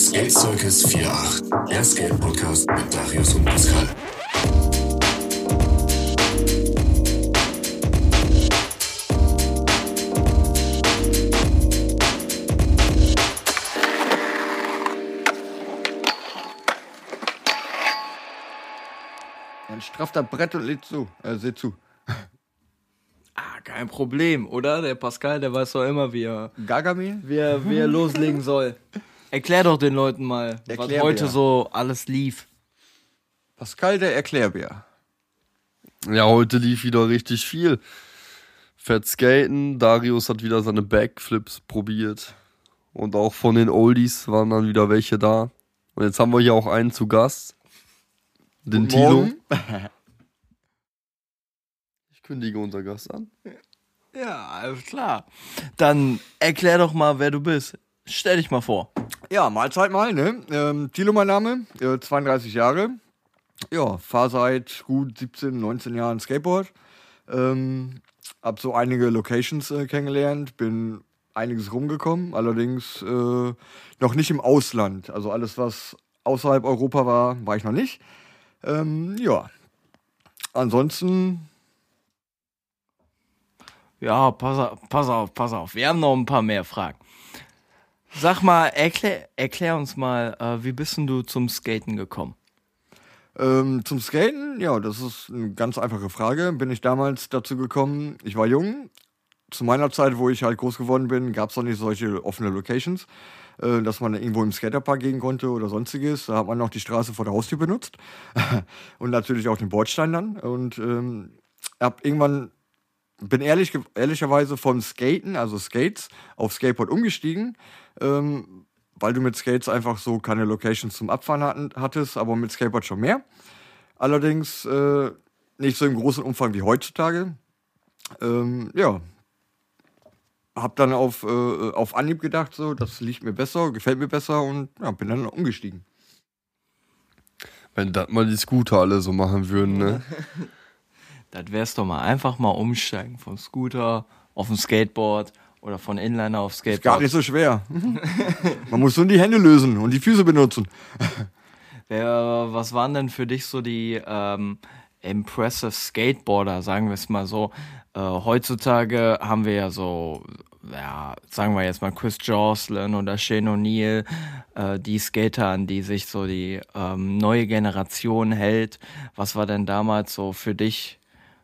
Skate Circus 48, der Skate-Podcast mit Darius und Pascal. Dann strafft das Brett und lädt zu. Äh, seht zu. Ah, kein Problem, oder? Der Pascal, der weiß doch immer, wie er, Gargamel? wie er, wie er loslegen soll. Erklär doch den Leuten mal, was Erklärbär. heute so alles lief. Pascal, der Erklärbär. Ja, heute lief wieder richtig viel. Fett skaten, Darius hat wieder seine Backflips probiert. Und auch von den Oldies waren dann wieder welche da. Und jetzt haben wir hier auch einen zu Gast. Den. Morgen. Ich kündige unser Gast an. Ja, alles klar. Dann erklär doch mal, wer du bist. Stell dich mal vor. Ja, Mahlzeit mal, ne? Ähm, Thilo mein Name, äh, 32 Jahre. Ja, fahr seit gut 17, 19 Jahren Skateboard. Ähm, hab so einige Locations äh, kennengelernt, bin einiges rumgekommen, allerdings äh, noch nicht im Ausland. Also alles, was außerhalb Europa war, war ich noch nicht. Ähm, ja. Ansonsten, Ja, pass auf, pass auf, pass auf. Wir haben noch ein paar mehr Fragen. Sag mal, erklär, erklär uns mal, äh, wie bist denn du zum Skaten gekommen? Ähm, zum Skaten, ja, das ist eine ganz einfache Frage. Bin ich damals dazu gekommen, ich war jung. Zu meiner Zeit, wo ich halt groß geworden bin, gab es noch nicht solche offene Locations, äh, dass man irgendwo im Skaterpark gehen konnte oder sonstiges. Da hat man noch die Straße vor der Haustür benutzt. und natürlich auch den Bordstein dann. Und ähm, hab irgendwann, bin ehrlich, ehrlicherweise vom Skaten, also Skates, auf Skateboard umgestiegen. Ähm, weil du mit Skates einfach so keine Locations zum Abfahren hatten, hattest, aber mit Skateboard schon mehr. Allerdings äh, nicht so im großen Umfang wie heutzutage. Ähm, ja. Hab dann auf, äh, auf Anhieb gedacht, so, das liegt mir besser, gefällt mir besser und ja, bin dann umgestiegen. Wenn das mal die Scooter alle so machen würden, ne? Das wär's doch mal. Einfach mal umsteigen vom Scooter auf ein Skateboard oder von Inliner auf Ist gar Skateboard. nicht so schwer. Man muss nur die Hände lösen und die Füße benutzen. Wer, was waren denn für dich so die ähm, impressive Skateboarder, sagen wir es mal so? Äh, heutzutage haben wir ja so, ja, sagen wir jetzt mal Chris Jocelyn oder Shane O'Neill, äh, die Skater, an die sich so die ähm, neue Generation hält. Was war denn damals so für dich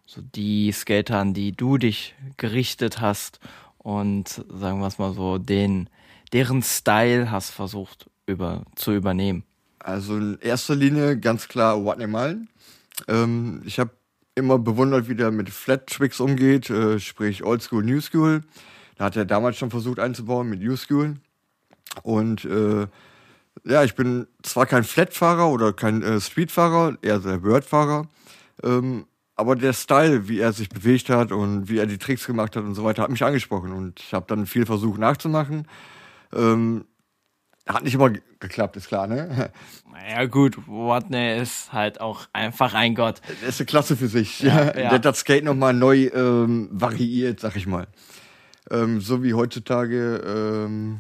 so die Skater, an die du dich gerichtet hast und sagen wir es mal so, den, deren Style hast versucht über, zu übernehmen? Also in erster Linie ganz klar Watney Mullen. Ähm, ich habe immer bewundert, wie der mit Flat Tricks umgeht, äh, sprich Old School, New School. Da hat er damals schon versucht einzubauen mit New School. Und äh, ja, ich bin zwar kein Flat-Fahrer oder kein äh, Street-Fahrer, eher der Word-Fahrer. Ähm, aber der Style, wie er sich bewegt hat und wie er die Tricks gemacht hat und so weiter, hat mich angesprochen. Und ich habe dann viel versucht nachzumachen. Ähm, hat nicht immer ge- geklappt, ist klar, ne? Ja gut, Watney ist halt auch einfach ein Gott. Das ist eine Klasse für sich. Ja, Ja. Der hat das Skate nochmal neu ähm, variiert, sag ich mal. Ähm, so wie heutzutage ähm,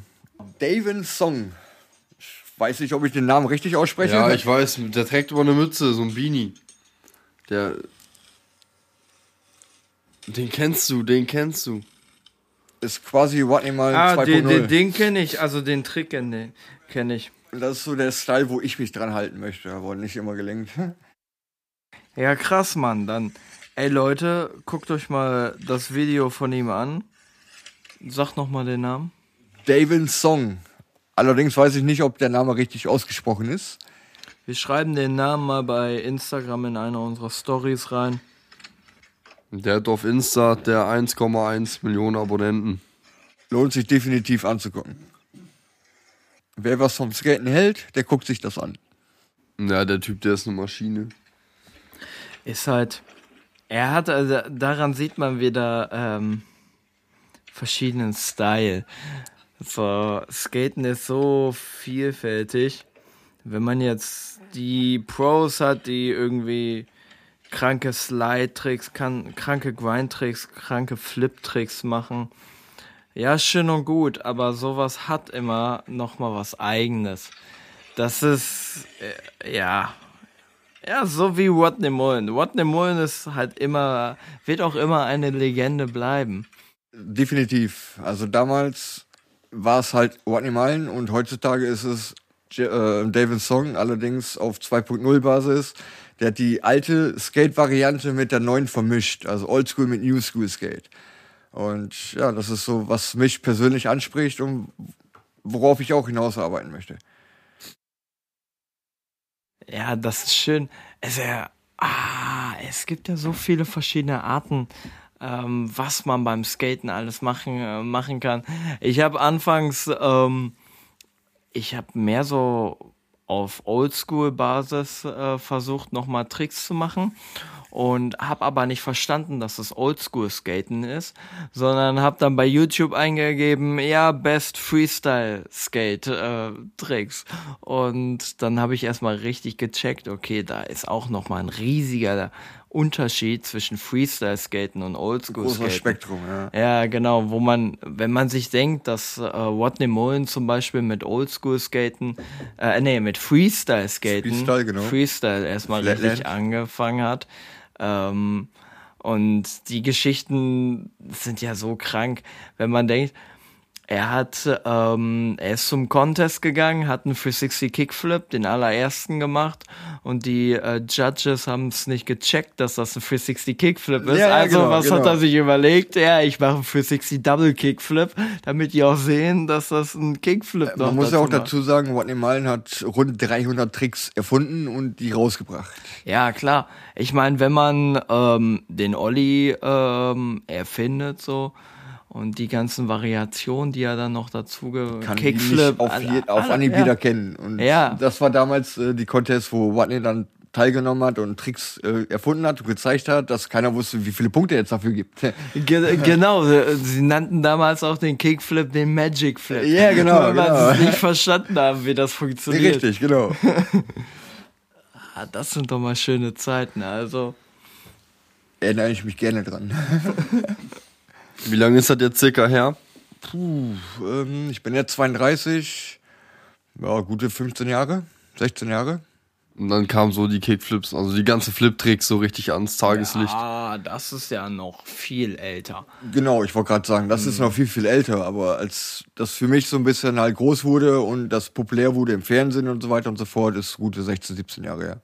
David Song. Ich weiß nicht, ob ich den Namen richtig ausspreche. Ja, ich weiß, der trägt immer eine Mütze, so ein Beanie. Der. Den kennst du, den kennst du. ist quasi Watney mal Ah, 2.0. den, den, den kenne ich, also den Trick kenne kenn ich. Das ist so der Style, wo ich mich dran halten möchte, aber nicht immer gelingt. Ja, krass, Mann. Dann, ey Leute, guckt euch mal das Video von ihm an. Sag noch mal den Namen. David Song. Allerdings weiß ich nicht, ob der Name richtig ausgesprochen ist. Wir schreiben den Namen mal bei Instagram in einer unserer Stories rein. Der hat auf Insta der 1,1 Millionen Abonnenten. Lohnt sich definitiv anzugucken. Wer was vom Skaten hält, der guckt sich das an. Ja, der Typ, der ist eine Maschine. Ist halt, er hat, also daran sieht man wieder ähm, verschiedenen Style. So, Skaten ist so vielfältig. Wenn man jetzt die Pros hat, die irgendwie kranke Slide-Tricks, kranke Grind-Tricks, kranke Flip-Tricks machen, Ja, schön und gut, aber sowas hat immer noch mal was eigenes. Das ist äh, ja ja, so wie Rodney Mullen. Rodney Mullen ist halt immer wird auch immer eine Legende bleiben. Definitiv. Also damals war es halt Rodney Mullen und heutzutage ist es David Song, allerdings auf 2.0 Basis. Der hat die alte Skate-Variante mit der neuen vermischt, also Oldschool mit New School Skate. Und ja, das ist so, was mich persönlich anspricht und worauf ich auch hinausarbeiten möchte. Ja, das ist schön. Es, ja, ah, es gibt ja so viele verschiedene Arten, ähm, was man beim Skaten alles machen, äh, machen kann. Ich habe anfangs, ähm, ich habe mehr so auf Oldschool-Basis äh, versucht, nochmal Tricks zu machen und habe aber nicht verstanden, dass es Oldschool-Skaten ist, sondern habe dann bei YouTube eingegeben, ja, Best Freestyle-Skate-Tricks. Äh, und dann habe ich erstmal richtig gecheckt, okay, da ist auch nochmal ein riesiger Unterschied zwischen Freestyle-Skaten und Oldschool-Skaten. Spektrum, ja. Ja, genau, wo man, wenn man sich denkt, dass äh, Rodney Mullen zum Beispiel mit Oldschool-Skaten, äh, nee, mit Freestyle-Skaten, Freestyle, genau. Freestyle erstmal Flatland. richtig angefangen hat, ähm, und die Geschichten sind ja so krank, wenn man denkt, er hat, ähm, er ist zum Contest gegangen, hat einen 360 Kickflip, den allerersten gemacht und die äh, Judges haben es nicht gecheckt, dass das ein 360 Kickflip ist. Ja, also genau, was genau. hat er sich überlegt? Ja, ich mache einen 360 Double Kickflip, damit die auch sehen, dass das ein Kickflip noch Man muss ja auch macht. dazu sagen, Rodney Mullen hat rund 300 Tricks erfunden und die rausgebracht. Ja, klar. Ich meine, wenn man ähm, den Olli ähm, erfindet so und die ganzen Variationen, die er dann noch dazu ge Kann Kickflip auf, alle- auf alle- Anhieb ja. jeder kennen. Und Ja. das war damals äh, die Contest, wo Rodney dann teilgenommen hat und Tricks äh, erfunden hat und gezeigt hat, dass keiner wusste, wie viele Punkte er jetzt dafür gibt. Ge genau, sie, sie nannten damals auch den Kickflip den Magic Flip. Ja, genau, Weil genau. es nicht verstanden haben, wie das funktioniert. Richtig, genau. Ah, das sind doch mal schöne Zeiten. Also, Erinnere ich mich gerne dran. Wie lange ist das jetzt circa her? Puh, ähm, ich bin jetzt 32, ja, gute 15 Jahre, 16 Jahre. Und dann kamen so die Kickflips, also die ganze Flip-Tricks so richtig ans Tageslicht. ah, das ist ja noch viel älter. Genau, ich wollte gerade sagen, das ist noch viel, viel älter, aber als das für mich so ein bisschen halt groß wurde und das populär wurde im Fernsehen und so weiter und so fort, ist gute 16, 17 Jahre her.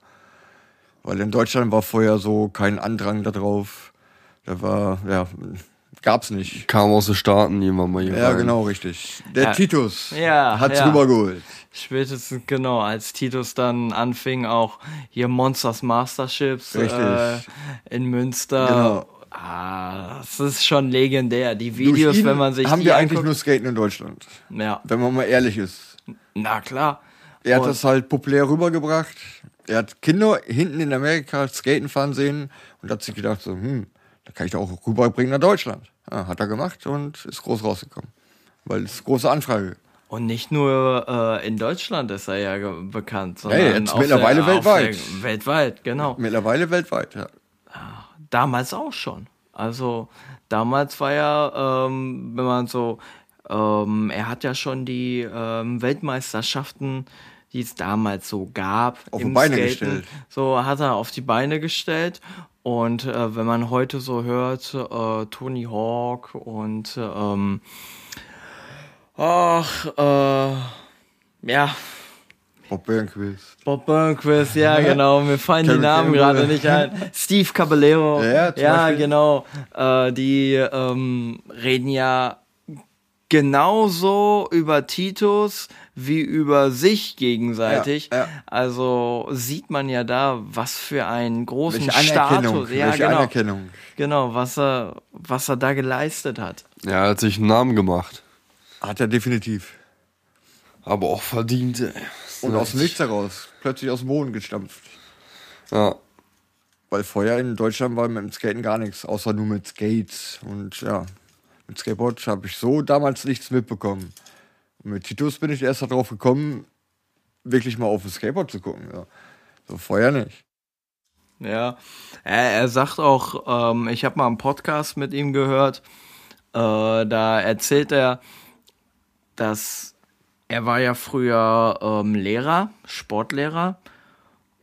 Weil in Deutschland war vorher so kein Andrang da drauf. Da war, ja, gab's nicht. Kam aus den Staaten jemand mal hier Ja, rein. genau, richtig. Der Ja. Titus Ja, hat's ja. rübergeholt. Spätestens genau, als Titus dann anfing, auch hier Monsters Masterships äh, in Münster. Genau. Ah, das ist schon legendär. Die Videos, wenn man sich haben die wir eigentlich anguckt, nur Skaten in Deutschland. ja, Wenn man mal ehrlich ist. na klar. Er hat Und- das halt populär rübergebracht. Er hat Kinder hinten in Amerika Skaten fahren sehen und hat sich gedacht, so, hm, da kann ich doch auch rüberbringen nach Deutschland. Ja, hat er gemacht und ist groß rausgekommen. Weil es große Anfrage. Und nicht nur äh, in Deutschland ist er ja bekannt, sondern Ja, jetzt mittlerweile der, weltweit. Der, weltweit, genau. Mittlerweile weltweit, ja. Damals auch schon. Also damals war ja, ähm, wenn man so, ähm, er hat ja schon die ähm, Weltmeisterschaften, die es damals so gab, Auf die Beine gestellt. So hat er auf die Beine gestellt. Und äh, wenn man heute so hört, äh, Tony Hawk und ähm, ach, äh, ja, Bob Burnquist. Bob Burnquist, ja genau, mir fallen die Namen gerade nicht ein. Steve Caballero, Ja, ja genau, äh, die ähm, reden ja genauso über Titus wie über sich gegenseitig. Ja, ja. Also sieht man ja da, was für einen großen Welche Anerkennung, Status, ja welche genau, Anerkennung. genau, was er, was er da geleistet hat. Ja, er hat sich einen Namen gemacht. Hat er definitiv. Aber auch verdient, ey. Und aus dem Nichts heraus. Plötzlich aus dem Boden gestampft. Ja. Weil vorher in Deutschland war mit dem Skaten gar nichts, außer nur mit Skates. Und ja, mit Skateboard habe ich so damals nichts mitbekommen. Mit Titus bin ich erst darauf gekommen, wirklich mal auf das Skateboard zu gucken. Ja. So vorher nicht. Ja, er, er sagt auch, ähm, ich habe mal einen Podcast mit ihm gehört, Äh, da erzählt er, dass er war ja früher ähm, Lehrer, Sportlehrer.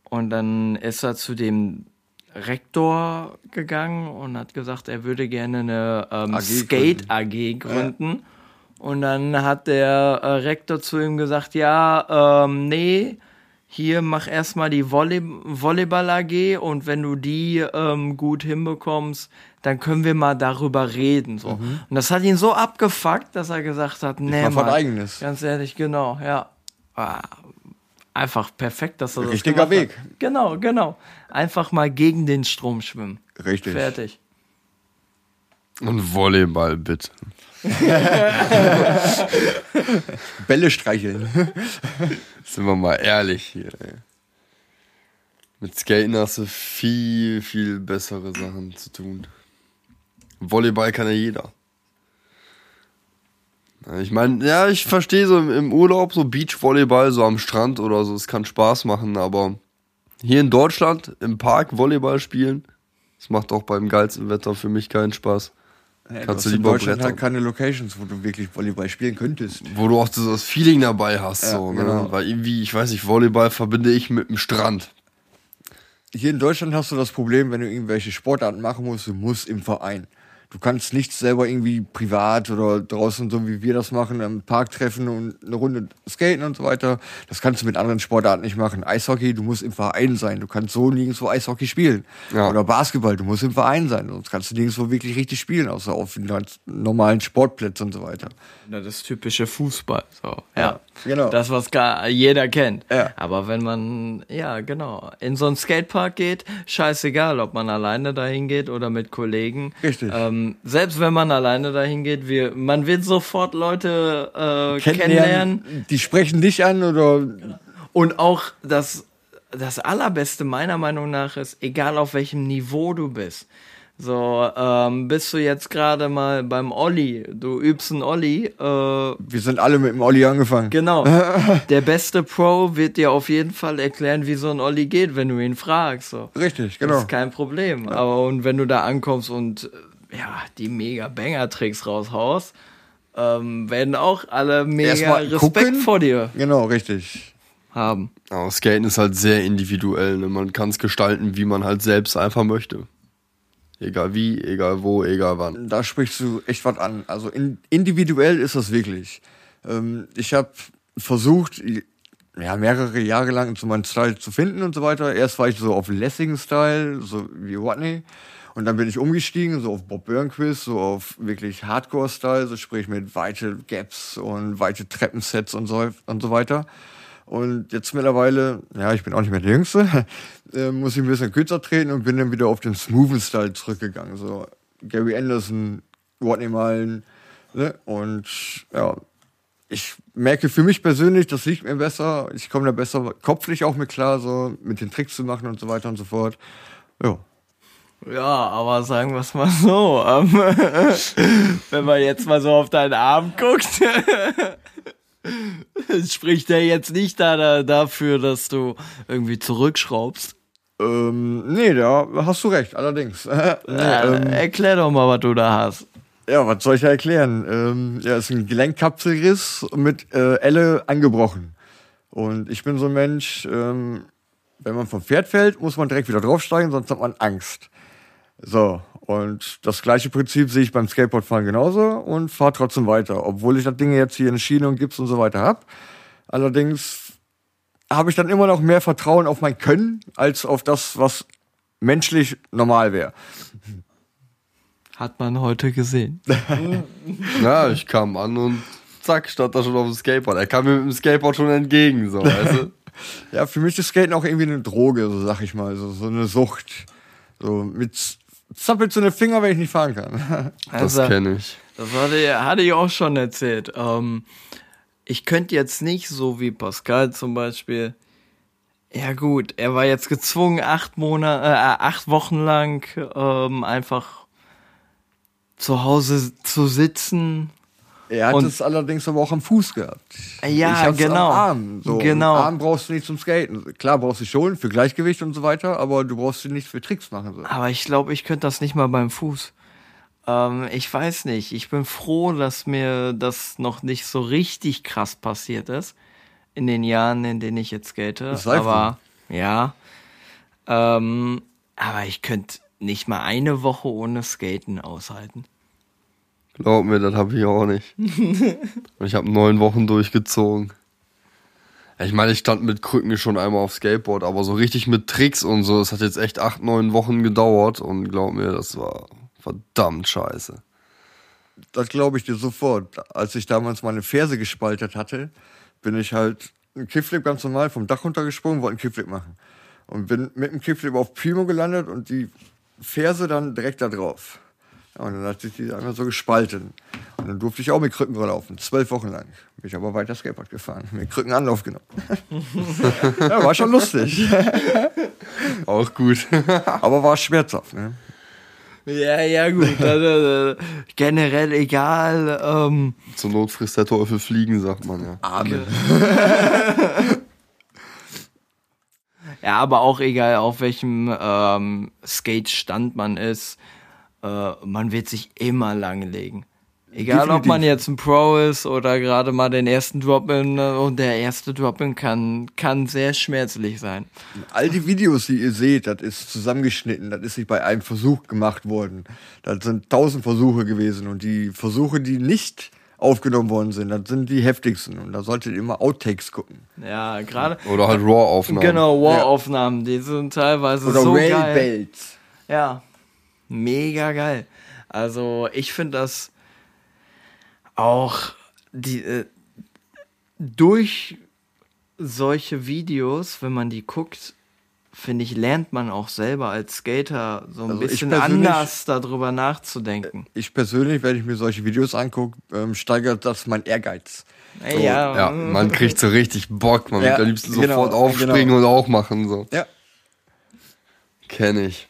Und dann ist er zu dem Rektor gegangen und hat gesagt, er würde gerne eine ähm, Skate AG gründen. Und dann hat der äh, Rektor zu ihm gesagt, ja, ähm, nee, hier mach erstmal die Volley Volleyball AG und wenn du die ähm, gut hinbekommst, dann können wir mal darüber reden. So. Und das hat ihn so abgefuckt, dass er gesagt hat, nee, Mann, Eigenes. ganz ehrlich, genau, ja. Ah, Einfach perfekt, dass er das Richtiger hat. Weg. Genau, genau. Einfach mal gegen den Strom schwimmen. Richtig. Fertig. Und Volleyball, bitte. Bälle streicheln. Sind wir mal ehrlich hier, ey. Mit Skaten hast du viel, viel bessere Sachen zu tun. Volleyball kann ja jeder. Ich meine, ja, ich verstehe so im Urlaub so Beachvolleyball so am Strand oder so, es kann Spaß machen, aber hier in Deutschland im Park Volleyball spielen, das macht auch beim geilsten Wetter für mich keinen Spaß. Ja, Kannst du in Deutschland halt keine Locations, wo du wirklich Volleyball spielen könntest. Wo du auch so das Feeling dabei hast, Ja, so, ne? genau. Weil irgendwie, ich weiß nicht, Volleyball verbinde ich mit dem Strand. Hier in Deutschland hast du das Problem, wenn du irgendwelche Sportarten machen musst, du musst im Verein. Du kannst nicht selber irgendwie privat oder draußen, so wie wir das machen, im Park treffen und eine Runde skaten und so weiter. Das kannst du mit anderen Sportarten nicht machen. Eishockey, du musst im Verein sein. Du kannst so nirgendwo Eishockey spielen. Ja. Oder Basketball, du musst im Verein sein. Sonst kannst du nirgendwo wirklich richtig spielen, außer auf den ganz normalen Sportplätzen und so weiter. Na, das typische Fußball. So. Ja, genau. Das, was gar, jeder kennt. Ja. Aber wenn man, ja, genau, in so einen Skatepark geht, scheißegal, ob man alleine dahin geht oder mit Kollegen. Richtig. Ähm, selbst wenn man alleine dahin geht, wir, man wird sofort Leute äh, kennenlernen. Die sprechen dich an oder Und auch das, das Allerbeste meiner Meinung nach ist, egal auf welchem Niveau du bist. So, ähm, bist du jetzt gerade mal beim Olli, du übst einen Olli, äh, wir sind alle mit dem Olli angefangen. genau. Der beste Pro wird dir auf jeden Fall erklären, wie so ein Olli geht, wenn du ihn fragst. So. Richtig, Das genau. ist kein Problem. Aber und wenn du da ankommst und ja, die mega Banger-Tricks raushaust, ähm, werden auch alle mega Erstmal Respekt gucken. vor dir Genau, richtig. haben. Aber Skaten ist halt sehr individuell. Ne? Man kann es gestalten, wie man halt selbst einfach möchte. Egal wie, egal wo, egal wann. Da sprichst du echt was an. Also in, individuell ist das wirklich. Ähm, ich habe versucht, ja, mehrere Jahre lang so meinen Style zu finden und so weiter. Erst war ich so auf Lessing-Style, so wie Watney. Und dann bin ich umgestiegen, so auf Bob Burnquist, so auf wirklich Hardcore-Style, so sprich mit weite Gaps und weite Treppensets und so, und so weiter. Und jetzt mittlerweile, ja, ich bin auch nicht mehr der Jüngste, äh, muss ich ein bisschen kürzer treten und bin dann wieder auf den smoothen Style zurückgegangen. So Gary Anderson, Rodney Mullen, ne? Und ja, ich merke für mich persönlich, das liegt mir besser. Ich komme da besser kopflich auch mit klar, so mit den Tricks zu machen und so weiter und so fort. Ja. Ja, aber sagen wir es mal so. Ähm, wenn man jetzt mal so auf deinen Arm guckt, spricht der jetzt nicht da, da, dafür, dass du irgendwie zurückschraubst. Ähm, nee, da hast du recht, allerdings. nee, Äh, ähm, erklär doch mal, was du da hast. Ja, was soll ich da erklären? Ähm, ja, ist ein Gelenkkapselriss mit äh, Elle angebrochen. Und ich bin so ein Mensch, ähm, wenn man vom Pferd fällt, muss man direkt wieder draufsteigen, sonst hat man Angst. So, und das gleiche Prinzip sehe ich beim Skateboardfahren genauso und fahre trotzdem weiter, obwohl ich das Ding jetzt hier in Schiene und Gips und so weiter hab. Allerdings habe ich dann immer noch mehr Vertrauen auf mein Können als auf das, was menschlich normal wäre. Hat man heute gesehen. Ja, ich kam an und zack, stand da schon auf dem Skateboard. Er kam mir mit dem Skateboard schon entgegen, so, weißt du? Ja, für mich ist Skaten auch irgendwie eine Droge, so sag ich mal, so, so eine Sucht. So mit zappelt so eine Finger, wenn ich nicht fahren kann. Das Also, kenne ich. Das hatte, hatte ich auch schon erzählt. Ähm, ich könnte jetzt nicht so wie Pascal zum Beispiel. Ja gut, er war jetzt gezwungen, acht Monate, äh, acht Wochen lang ähm, einfach zu Hause zu sitzen. Er hat Und- es allerdings aber auch am Fuß gehabt. Ja, ich genau. Am Arm. So, Genau. Arm brauchst du nicht zum Skaten. Klar brauchst du schon für Gleichgewicht und so weiter, aber du brauchst sie nicht für Tricks machen. So. Aber ich glaube, ich könnte das nicht mal beim Fuß. Ähm, ich weiß nicht. Ich bin froh, dass mir das noch nicht so richtig krass passiert ist. In den Jahren, in denen ich jetzt skate. Aber ja. Ähm, aber ich könnte nicht mal eine Woche ohne Skaten aushalten. Glaub mir, das habe ich auch nicht. Und ich habe neun Wochen durchgezogen. Ich meine, ich stand mit Krücken schon einmal auf Skateboard, aber so richtig mit Tricks und so, das hat jetzt echt acht, neun Wochen gedauert und glaub mir, das war verdammt scheiße. Das glaube ich dir sofort. Als ich damals meine Ferse gespaltet hatte, bin ich halt einen Kickflip ganz normal vom Dach runtergesprungen, wollte einen Kickflip machen. Und bin mit dem Kickflip auf Primo gelandet und die Ferse dann direkt da drauf. Ja, und dann hat sich die einmal so gespalten. Und dann durfte ich auch mit Krücken laufen, zwölf Wochen lang. Bin ich aber weiter Skateboard gefahren, mit Krücken Anlauf genommen. ja, war schon lustig. Auch gut. aber war schmerzhaft, ne? Ja, ja, gut. Also, äh, generell egal. Ähm, Zur Not frisst der Teufel Fliegen, sagt man ja. Amen. Ja, aber auch egal, auf welchem ähm, Skate-Stand man ist, äh, man wird sich immer langlegen. Egal, ob Definitiv. man jetzt ein Pro ist oder gerade mal den ersten Drop-In äh, und der erste Drop-In kann, kann sehr schmerzlich sein. All die Videos, die ihr seht, das ist zusammengeschnitten, das ist nicht bei einem Versuch gemacht worden. Das sind tausend Versuche gewesen und die Versuche, die nicht aufgenommen worden sind, das sind die heftigsten und da solltet ihr immer Outtakes gucken. Ja, gerade. Oder halt Raw-Aufnahmen. Genau, War-Aufnahmen, die sind teilweise Oder so geil. Railbelts. Ja, mega geil. Also ich finde das auch die äh, durch solche Videos, wenn man die guckt, finde ich, lernt man auch selber als Skater so ein Also bisschen anders darüber nachzudenken. Ich persönlich, wenn ich mir solche Videos angucke, ähm, steigert das mein Ehrgeiz. Ey, ja, Ja, man kriegt so richtig Bock, man Ja, will am liebsten genau, sofort aufspringen genau. und auch machen. So. Ja. Kenne ich.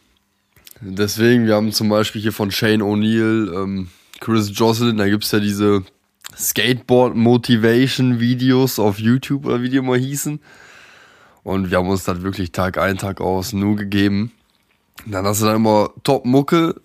Deswegen, wir haben zum Beispiel hier von Shane O'Neill, ähm, Chris Jocelyn, da gibt's ja diese Skateboard-Motivation-Videos auf YouTube oder wie die immer hießen. Und wir haben uns das wirklich Tag ein, Tag aus nur gegeben. Und dann hast du da immer Top-Mucke,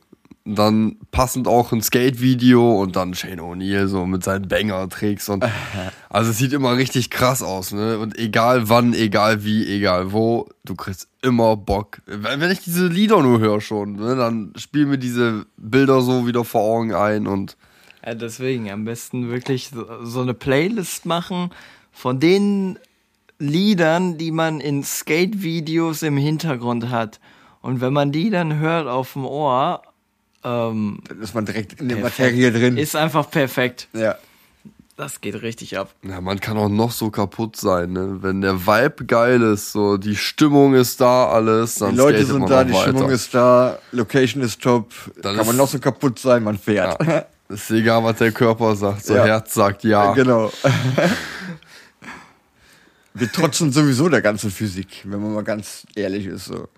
dann passend auch ein Skate-Video und dann Shane O'Neill so mit seinen Banger-Tricks und also es sieht immer richtig krass aus, ne? Und egal wann, egal wie, egal wo, du kriegst immer Bock. Wenn ich diese Lieder nur höre schon, ne, dann spielen mir diese Bilder so wieder vor Augen ein und Ja, deswegen am besten wirklich so, so eine Playlist machen von den Liedern, die man in Skate-Videos im Hintergrund hat. Und wenn man die dann hört auf dem Ohr, ähm, Dann ist man direkt in der. Materie drin. Ist einfach perfekt. ja. Das geht richtig ab. ja, man kann auch noch so kaputt sein, ne? Wenn der Vibe geil ist, so die Stimmung ist da, alles, dann Die Leute skatet sind man da, die weiter. Stimmung ist da, Location ist top. Das Kann man ist- noch so kaputt sein, man fährt. Ja. Ist egal, was der Körper sagt, so Ja. Herz sagt ja. Genau. Wir trotzen sowieso der ganzen Physik, wenn man mal ganz ehrlich ist. So,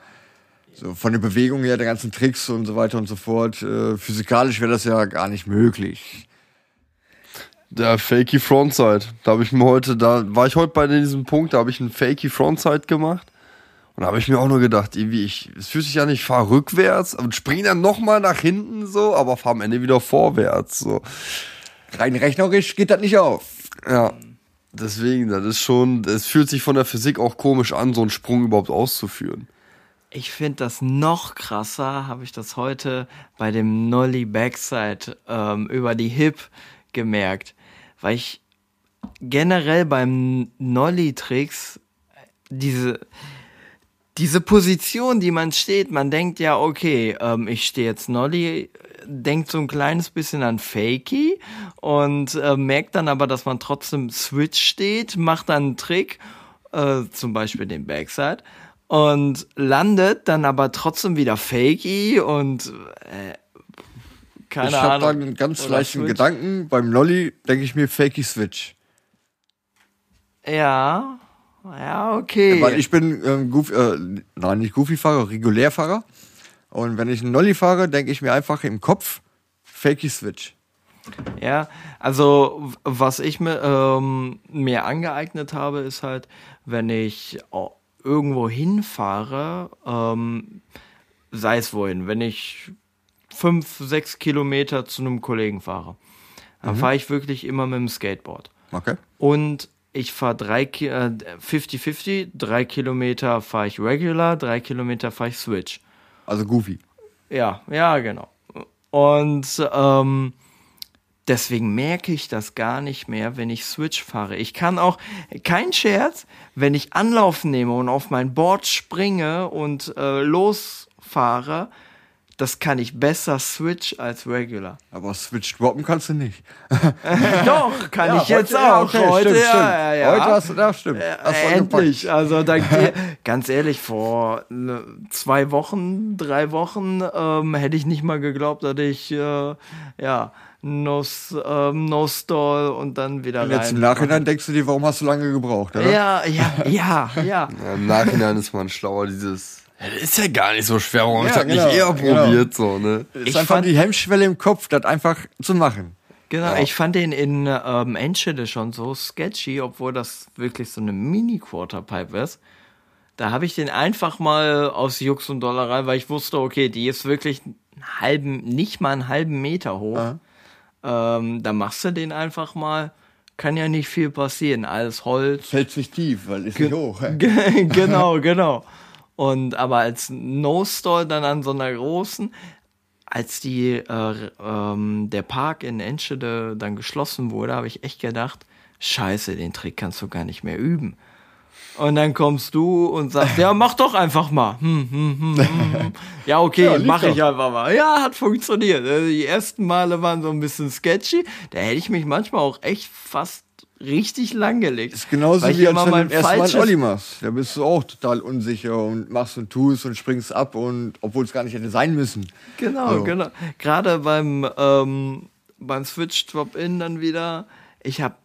so von der Bewegung her, der ganzen Tricks und so weiter und so fort. Äh, physikalisch wäre das ja gar nicht möglich. Der Fakey Frontside. Da habe ich mir heute, da war ich heute bei diesem Punkt, da habe ich einen Fakey Frontside gemacht. Und da habe ich mir auch nur gedacht, irgendwie, ich, es fühlt sich an, ich fahre rückwärts und spring dann nochmal nach hinten so, aber fahre am Ende wieder vorwärts. So. Rein rechnerisch geht das nicht auf. Ja. Deswegen, das ist schon, es fühlt sich von der Physik auch komisch an, so einen Sprung überhaupt auszuführen. Ich finde das noch krasser, habe ich das heute bei dem Nolly Backside ähm, über die Hip gemerkt, weil ich generell beim Nolly-Tricks diese diese Position, die man steht, man denkt ja, okay, ähm, ich stehe jetzt Nolly, denkt so ein kleines bisschen an Fakey und äh, merkt dann aber, dass man trotzdem Switch steht, macht dann einen Trick, äh, zum Beispiel den Backside und landet dann aber trotzdem wieder Fakey und äh, keine ich habe Ahnung. dann einen ganz Oder leichten Switch. Gedanken. Beim Lolly denke ich mir Fakey Switch. Ja, ja, okay. Weil ich bin ähm, Goofy, äh, nein, nicht Goofy-Fahrer, Regulärfahrer. Und wenn ich einen Lolly fahre, denke ich mir einfach im Kopf Fakey Switch. Ja, also was ich mir, ähm, mir angeeignet habe, ist halt, wenn ich au- irgendwo hinfahre, ähm, sei es wohin, wenn ich fünf, sechs Kilometer zu einem Kollegen fahre. Dann fahre ich wirklich immer mit dem Skateboard. Okay. Und ich fahre drei äh, 50-50, drei Kilometer fahre ich Regular, drei Kilometer fahre ich Switch. Also Goofy. Ja, ja, genau. Und ähm, deswegen merke ich das gar nicht mehr, wenn ich Switch fahre. Ich kann auch, kein Scherz, wenn ich Anlauf nehme und auf mein Board springe und äh, losfahre, das kann ich besser Switch als Regular. Aber Switch droppen kannst du nicht. Doch, kann Ja, ich jetzt heute- ja, auch. okay, heute, stimmt, ja, stimmt. ja, ja. Heute hast du, ja, stimmt. Hast du Endlich. Also da, ganz ehrlich, vor ne, zwei Wochen, drei Wochen ähm, hätte ich nicht mal geglaubt, dass ich äh, ja no, S- ähm, no Stall und dann wieder Und jetzt rein. im Nachhinein denkst du dir, warum hast du lange gebraucht, oder? Ja, ja, ja, ja. Ja, Im Nachhinein ist man schlauer, dieses. Ja, das ist ja gar nicht so schwer, warum Ja, ich das genau, nicht eher genau. probiert, so, ne? Es ist Ich einfach fand- die Hemmschwelle im Kopf, das einfach zu machen. Genau, ich fand den in ähm, Enschede schon so sketchy, obwohl das wirklich so eine Mini-Quarterpipe ist. Da habe ich den einfach mal aus Jux und Dollerei, weil ich wusste, okay, die ist wirklich einen halben, nicht mal einen halben Meter hoch. Ähm, da machst du den einfach mal. Kann ja nicht viel passieren. Alles Holz. Fällt sich tief, weil ist nicht hoch. Ge- genau, genau. Und aber als No-Stall dann an so einer großen, als die äh, ähm, der Park in Enschede dann geschlossen wurde, habe ich echt gedacht, scheiße, den Trick kannst du gar nicht mehr üben. Und dann kommst du und sagst, ja, mach doch einfach mal. Hm, hm, hm, hm, hm. Ja, okay, Ja, lief mach ich einfach mal. Ja, hat funktioniert. Also Die ersten Male waren so ein bisschen sketchy. Da hätte ich mich manchmal auch echt fast richtig langgelegt. ist genauso wie als wenn du mein erst mal Olli machst. Da bist du auch total unsicher und machst und tust und springst ab und obwohl es gar nicht hätte sein müssen. Genau, Also. genau. Gerade beim, ähm, beim Switch Drop-In dann wieder, ich habe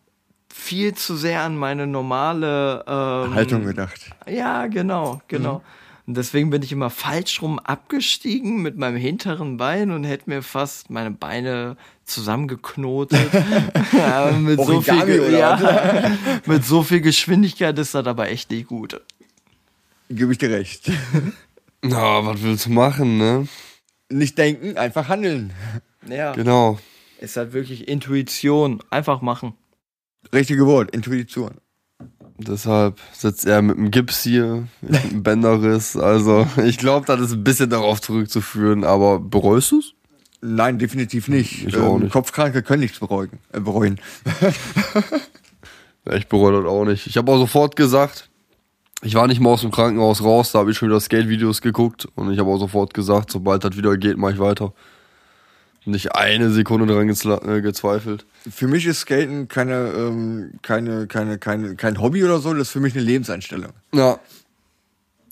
viel zu sehr an meine normale ähm, Haltung gedacht. Ja, genau, genau. Und deswegen bin ich immer falsch rum abgestiegen mit meinem hinteren Bein und hätte mir fast meine Beine zusammengeknotet. ja, mit, so viel, ja, mit so viel Geschwindigkeit ist das aber echt nicht gut. Gebe ich dir recht. Na, was willst du machen, ne? Nicht denken, einfach handeln. Ja, Genau. ist halt wirklich Intuition. Einfach machen. Richtige Wort, Intuition. Deshalb sitzt er mit dem Gips hier, mit dem Bänderriss. Also, ich glaube, das ist ein bisschen darauf zurückzuführen, aber bereust du es? Nein, definitiv nicht. Ich auch nicht. Kopfkranke können nichts bereuen. Äh, bereuen. Ja, ich bereue das auch nicht. Ich habe auch sofort gesagt, ich war nicht mal aus dem Krankenhaus raus, da habe ich schon wieder Skate-Videos geguckt und ich habe auch sofort gesagt, sobald das wieder geht, mache ich weiter. Nicht eine Sekunde dran äh, gezweifelt. Für mich ist Skaten keine, ähm, keine, keine, keine, kein Hobby oder so, das ist für mich eine Lebenseinstellung. Ja.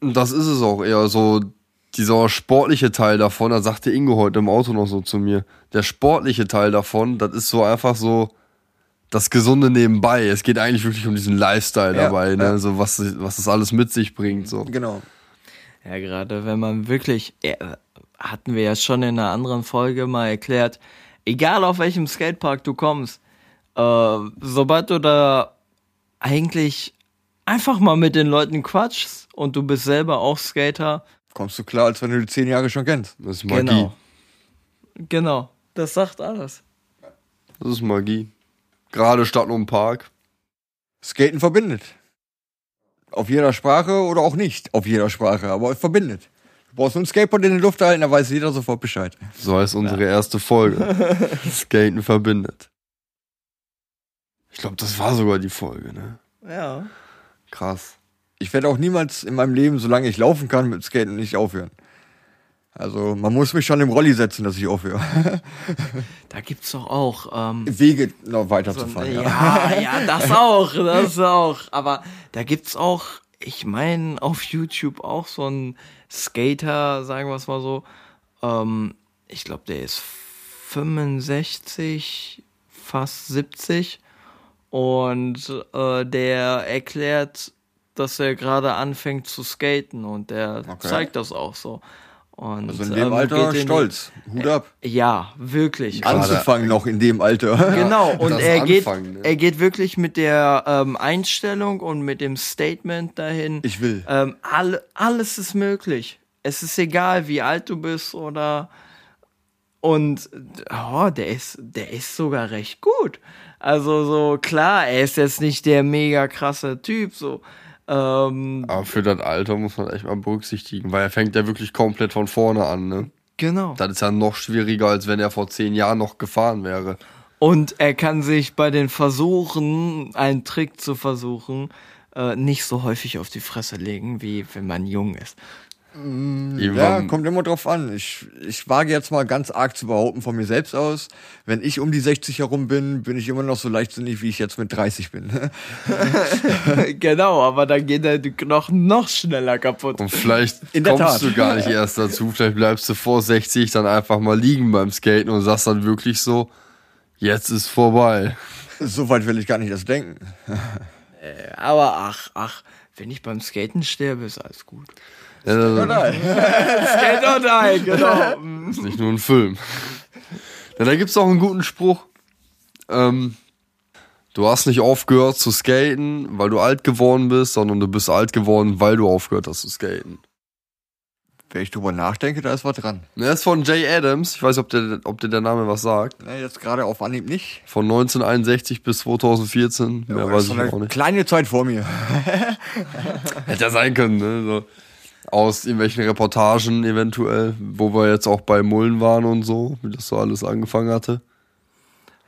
Und das ist es auch eher so, dieser sportliche Teil davon, da sagte Ingo heute im Auto noch so zu mir, der sportliche Teil davon, das ist so einfach so das Gesunde nebenbei. Es geht eigentlich wirklich um diesen Lifestyle Ja, dabei, ne? ja. So was, was das alles mit sich bringt, so. Genau. Ja, gerade wenn man wirklich, hatten wir ja schon in einer anderen Folge mal erklärt, egal auf welchem Skatepark du kommst, äh, sobald du da eigentlich einfach mal mit den Leuten quatschst und du bist selber auch Skater, Kommst du klar, als wenn du die zehn Jahre schon kennst. Das ist Magie. genau. Genau, das sagt alles. Das ist Magie. Gerade Stadt und Park. Skaten verbindet. Auf jeder Sprache oder auch nicht auf jeder Sprache, aber es verbindet. Du brauchst nur ein Skateboard in die Luft halten, da weiß jeder sofort Bescheid. So heißt unsere erste Folge. Skaten verbindet. Ich glaube, das war sogar die Folge, ne? Ja. Krass. Ich werde auch niemals in meinem Leben, solange ich laufen kann, mit Skaten nicht aufhören. Also man muss mich schon im Rolli setzen, dass ich aufhöre. Da gibt's doch auch. Ähm, Wege noch so, weiterzufahren. ja. ja, ja, das auch, das auch. Aber da gibt's auch, ich meine, auf YouTube auch so ein Skater, sagen wir es mal so. Ähm, ich glaube, der ist 65, fast 70. Und äh, der erklärt, dass er gerade anfängt zu skaten und der Okay. zeigt das auch so. Und, Also in dem ähm, Alter stolz. Hut ab. Ja, wirklich. Anzufangen noch in dem Alter. Genau, und Das er geht, ne? er geht wirklich mit der ähm, Einstellung und mit dem Statement dahin. Ich will. Ähm, alle, alles ist möglich. Es ist egal, wie alt du bist oder Und oh, der ist, der ist sogar recht gut. Also so klar, er ist jetzt nicht der mega krasse Typ, so. Ähm, Aber für das Alter muss man echt mal berücksichtigen, weil er fängt ja wirklich komplett von vorne an, ne? genau. Das ist ja noch schwieriger, als wenn er vor zehn Jahren noch gefahren wäre. Und er kann sich bei den Versuchen, einen Trick zu versuchen, äh, nicht so häufig auf die Fresse legen, wie wenn man jung ist. Ja, Irgendwann, kommt immer drauf an. Ich, ich wage jetzt mal ganz arg zu behaupten von mir selbst aus, wenn ich um die 60 herum bin, bin ich immer noch so leichtsinnig, wie ich jetzt mit 30 bin. genau, aber dann geht der Knochen noch schneller kaputt. und vielleicht In der kommst Tat. du gar nicht erst dazu. Vielleicht bleibst du vor 60 dann einfach mal liegen beim Skaten und sagst dann wirklich so, jetzt ist vorbei. so weit will ich gar nicht erst denken. Aber ach, ach, wenn ich beim Skaten sterbe, ist alles gut. Ja, das Skate or die, genau. ist nicht nur ein Film. Ja, da gibt's auch einen guten Spruch. Ähm, du hast nicht aufgehört zu skaten, weil du alt geworden bist, sondern du bist alt geworden, weil du aufgehört hast zu skaten. Wenn ich drüber nachdenke, da ist was dran. Der ist von Jay Adams. Ich weiß, ob dir ob dir der Name was sagt. Na, jetzt gerade auf Anhieb nicht. Von 1961 bis 2014. Mehr Aber weiß ich auch eine nicht. kleine Zeit vor mir. Hätte ja sein können, ne? So. Aus irgendwelchen Reportagen eventuell, wo wir jetzt auch bei Mullen waren und so, wie das so alles angefangen hatte.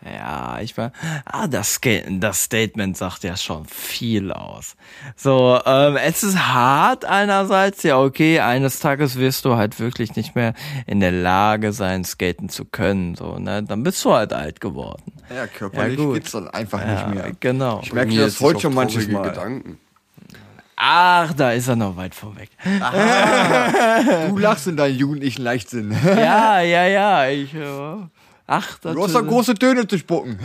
Ja, ich war. Ah, das, das Statement sagt ja schon viel aus. So, ähm, es ist hart einerseits, ja, okay, eines Tages wirst du halt wirklich nicht mehr in der Lage sein, skaten zu können. So, ne? Dann bist du halt alt geworden. Ja, körperlich Ja, gut. geht's dann einfach Ja, nicht mehr. genau. Ich merke Mir das jetzt heute schon auf manches traurige Mal. Gedanken. Ach, da ist er noch weit vorweg. Du lachst in deinen jugendlichen Leichtsinn. ja, ja, ja. Ich, äh, ach, das Du hast doch große Töne zu spucken.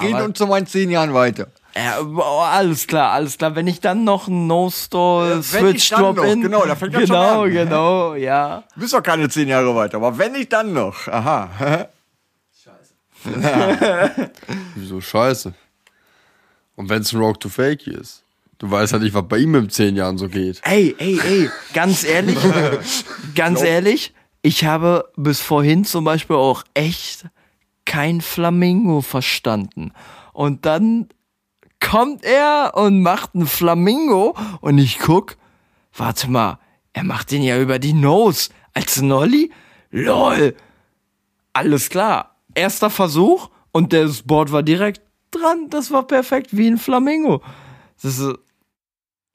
Wir reden uns um ein zehn Jahren weiter. Ja, boah, alles klar, alles klar. Wenn ich dann noch ein No-Store, Äh, wenn Switch ich dann Drop noch, in. genau, da fängt das schon Genau, an. genau, ja. Du bist doch keine zehn Jahre weiter, aber wenn ich dann noch. Aha. Wieso scheiße? Und wenn es ein Rock to Fake ist? Du weißt ja nicht, was bei ihm in zehn Jahren so geht. Ey, ey, ey, ganz ehrlich, ganz ehrlich, ich habe bis vorhin zum Beispiel auch echt kein Flamingo verstanden. Und dann kommt er und macht einen Flamingo und ich guck, warte mal, er macht den ja über die Nose als Nolly? LOL. Alles klar. Erster Versuch und das Board war direkt dran. Das war perfekt wie ein Flamingo. Das ist